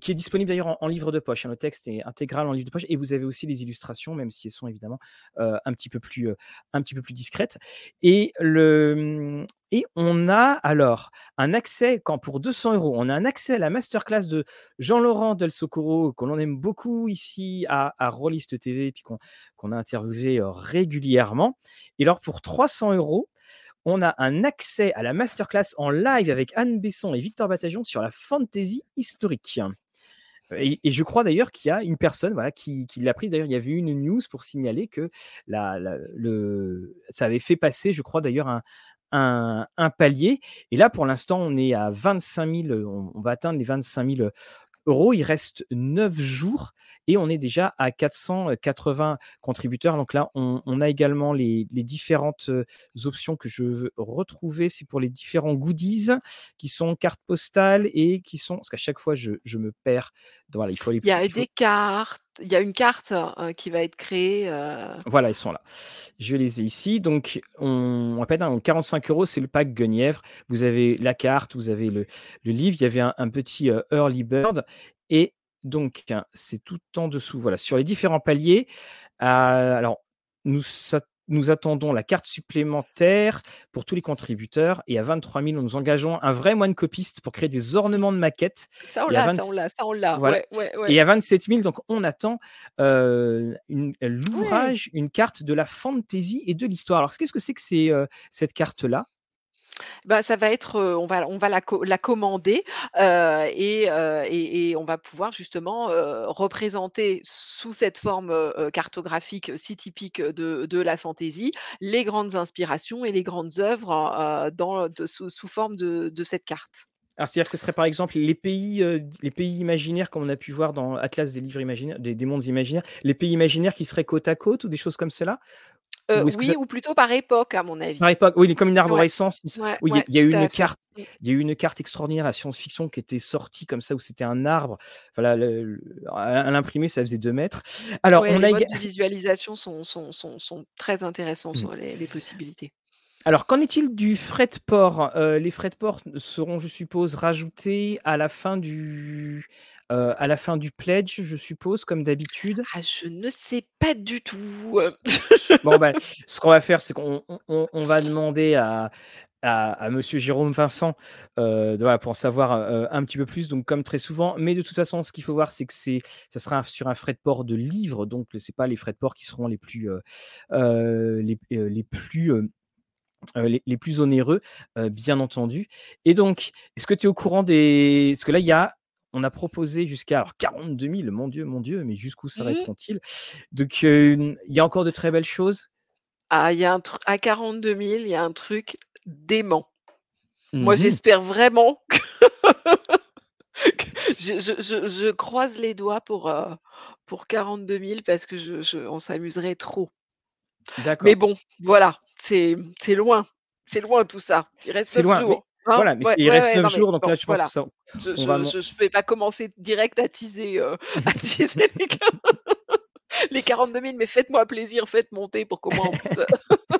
S1: qui est disponible d'ailleurs en en livre de poche, hein. Le texte est intégral en livre de poche et vous avez aussi les illustrations, même si elles sont évidemment, un petit peu plus, un petit peu plus discrètes et le, et on a alors un accès quand pour 200 €, on a un accès à la masterclass de Jean-Laurent Del Socorro, que l'on aime beaucoup ici à à Rollist TV, puis qu'on a interviewé, heu, régulièrement et alors pour 300 €, on a un accès à la masterclass en live avec Anne Besson et Victor Batagion sur la fantasy historique. Et je crois d'ailleurs qu'il y a une personne, voilà, qui l'a prise. D'ailleurs, il y avait eu une news pour signaler que ça avait fait passer, je crois d'ailleurs un un un palier et là, pour l'instant, on est à 25 000, heu, on on va atteindre les 25 000 euros. Il reste 9 jours et on est déjà à 480 contributeurs. Donc là, on, on a également les, les différentes options que je veux retrouver. C'est pour les différents goodies qui sont cartes postales et qui sont. Parce qu'à chaque fois, je, je me perds. Donc Voilà, il faut les.
S2: Il y a
S1: il faut-
S2: des cartes, il y a une carte, qui va être créée,
S1: Voilà, ils sont là. Je les ai ici. Donc, on, on appelle un 45 euros, c'est le pack Guenièvre. Vous avez la carte, vous avez le, livre. Il y avait un, petit Early Bird. Et donc, hein, c'est tout en dessous. Voilà, sur les différents paliers. euh, alors, nous, nous attendons la carte supplémentaire pour tous les contributeurs. Et à 23 000, nous nous engageons un vrai moine copiste pour créer des ornements de maquettes.
S2: ça on l'a,
S1: 20
S2: ça on l'a, ça on l'a.
S1: voilà.
S2: Ouais, ouais, ouais.
S1: Et à 27 000, donc on attend euh, une- l'ouvrage, une carte de la fantasy et de l'histoire. Alors, qu'est-ce que c'est que c'est, euh, cette carte-là?
S2: Bah, ça va être, on va on va la co la commander, et et on va pouvoir justement, représenter sous cette forme, cartographique si typique de de la fantaisie, les grandes inspirations et les grandes œuvres, dans sous sous forme de de cette carte.
S1: C'est-à-dire que ce serait par exemple les pays, les pays imaginaires, comme on a pu voir dans Atlas des livres imaginaires, des mondes imaginaires, les pays imaginaires qui seraient côte à côte ou des choses comme cela? Ou ça,
S2: oui ou plutôt par époque à mon
S1: par
S2: avis.
S1: époque, oui, comme une arborescence,
S2: ouais,
S1: oui, il y, a
S2: ouais,
S1: il y a eu une carte.
S2: Mmh.
S1: Il y a eu une carte extraordinaire à science-fiction qui était sortie comme ça, où c'était un arbre. Voilà, le- à l'imprimer, ça faisait 2 mètres. Alors, on
S2: les
S1: a
S2: modes de visualisation sont sont sont sont très intéressants sur les les possibilités.
S1: Alors, qu'en est-il du frais de port? Heu, les frais de port seront, je suppose, rajoutés à la fin du, heu, à la fin du pledge, je suppose, comme d'habitude?
S2: Ah, je ne sais pas du tout. [LAUGHS]
S1: Bon, bah, ce qu'on va faire, c'est qu'on on on on va demander à à à monsieur Jérôme Vincent, de voilà, pour en savoir, un petit peu plus, donc comme très souvent. Mais de toute façon, ce qu'il faut voir, c'est que c'est ça sera sur un frais de port de livres, donc c'est pas les frais de port qui seront les plus, les plus, heu, les les plus onéreux, heu, bien entendu. Et donc, est-ce que tu es au courant des parce que là, il y a on a proposé jusqu'à alors 42 000, mon Dieu, mon Dieu, mais jusqu'où
S2: Mmh.
S1: s'arrêteront-ils? Donc, il y a encore de très belles choses?
S2: Ah, il y a un à 42 000, il y a un truc dément. Moi,
S1: Mmh mh.
S2: j'espère vraiment que [LAUGHS] je je je je croise les doigts pour, heu, pour 42 000 parce que on s'amuserait trop. Mais bon, voilà, c'est c'est loin, c'est loin tout ça. Il reste
S1: C'est
S2: 9
S1: loin, mais
S2: jours, hein?
S1: voilà, mais
S2: Ouais,
S1: il
S2: ouais,
S1: reste
S2: ouais,
S1: 9
S2: non mais
S1: jours, donc
S2: bon,
S1: là, je pense que
S2: voilà.
S1: ça
S2: Je
S1: on va
S2: vais pas commencer direct à teaser, heu, [LAUGHS] à teaser les les 42 000, mais faites-moi plaisir, faites monter pour qu'au moins on puisse, [LAUGHS] [LAUGHS]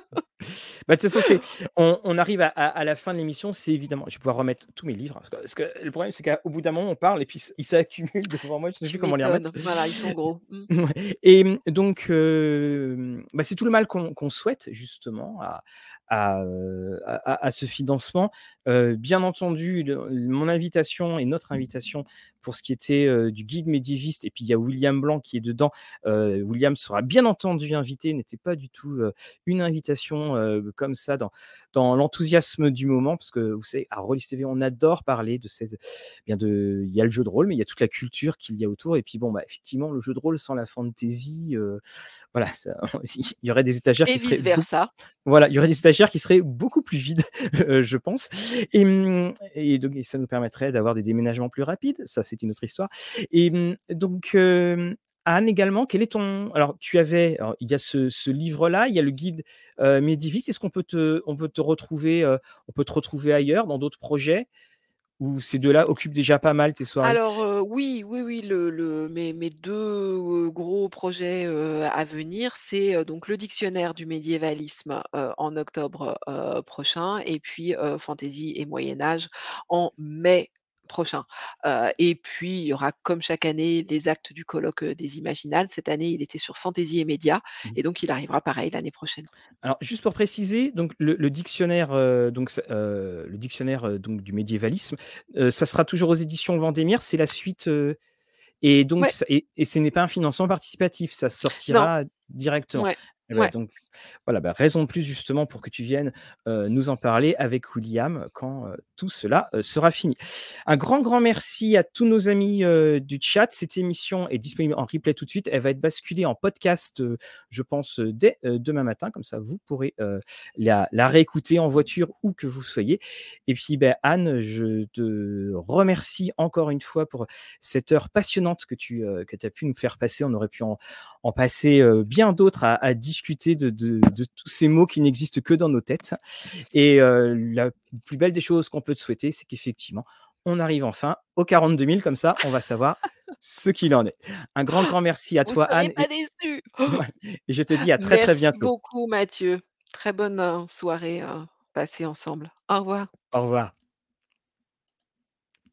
S1: Bah, de toute façon, on on arrive à à à la fin de l'émission, c'est évidemment je vais pouvoir remettre tous mes livres parce que parce que le problème, c'est qu'au bout d'un moment, on parle et puis ils s'accumulent [LAUGHS] devant moi, je sais plus comment les remettre.
S2: voilà, ils sont gros. [LAUGHS] Mmh.
S1: Et mmh, donc, hem, bah, c'est tout le mal qu'on souhaite justement à ce financement. Heu, bien entendu, le mon invitation et notre invitation pour ce qui était, du guide médiéviste et puis il y a William Blanc qui est dedans. William sera bien entendu invité, n'était pas du tout, une invitation, comme ça dans dans l'enthousiasme du moment parce que vous savez, à Rollis TV, on adore parler de cette bien de il y a le jeu de rôle, mais il y a toute la culture qu'il y a autour et puis bon, bah, effectivement, le jeu de rôle sans la fantasy, voilà, ça [LAUGHS] il y aurait des étagères
S2: Et
S1: qui seraient
S2: versa.
S1: voilà, il y aurait des étagères qui seraient beaucoup plus vides, [LAUGHS] je pense et mmh et donc et ça nous permettrait d'avoir des déménagements plus rapides, ça, c'est une autre histoire et mmh, donc, Anne également, quel est ton alors tu avais il y a ce livre-là, il y a le guide, médiéviste. Est-ce qu'on peut te on peut te retrouver, on peut te retrouver ailleurs dans d'autres projets? Ou ces 2-là occupent déjà pas mal tes soirées?
S2: Alors, oui, oui, oui, mes mes 2 heu, gros projets, à venir, c'est, donc le dictionnaire du médiévalisme, en octobre, prochain et puis, fantaisie et Moyen Âge en mai prochain. Heu et puis il y aura comme chaque année les actes du colloque, heu, des Imaginales. Cette année, il était sur fantaisie et médias
S1: Mmh.
S2: et donc il arrivera pareil l'année prochaine.
S1: Alors juste pour préciser, donc le le dictionnaire, donc le dictionnaire, heu, donc du médiévalisme, ça sera toujours aux éditions Vendémiaire, c'est la suite, et donc
S2: Ouais.
S1: ça et et ce n'est pas un financement participatif, ça
S2: Non.
S1: sortira directement?
S2: Ouais. Ouais.
S1: donc voilà, bah, raison de plus justement pour que tu viennes, nous en parler avec William quand, tout cela, sera fini. Un grand, grand merci à tous nos amis, du chat. Cette émission est disponible en replay tout de suite. Elle va être basculée en podcast, je pense, dès, demain matin. Comme ça, vous pourrez, la réécouter en voiture, où que vous soyez et puis, beh, Anne, je te remercie encore une fois pour cette heure passionnante que tu, que as pu nous faire passer. On aurait pu en passer, bien d'autres à discuter de de tous ces mots qui n'existent que dans nos têtes et heu, la plus belle des choses qu'on peut te souhaiter, c'est qu'effectivement, on arrive enfin aux 42 000 comme ça, on va savoir ce qu'il en est. Un grand, grand merci à
S2: Vous
S1: toi, Anne
S2: pas
S1: ouais [LAUGHS] et je te dis à très, très
S2: Merci
S1: bientôt.
S2: beaucoup Mathieu. Très bonne, heu, soirée, heu, passée ensemble. Au revoir.
S1: Au revoir.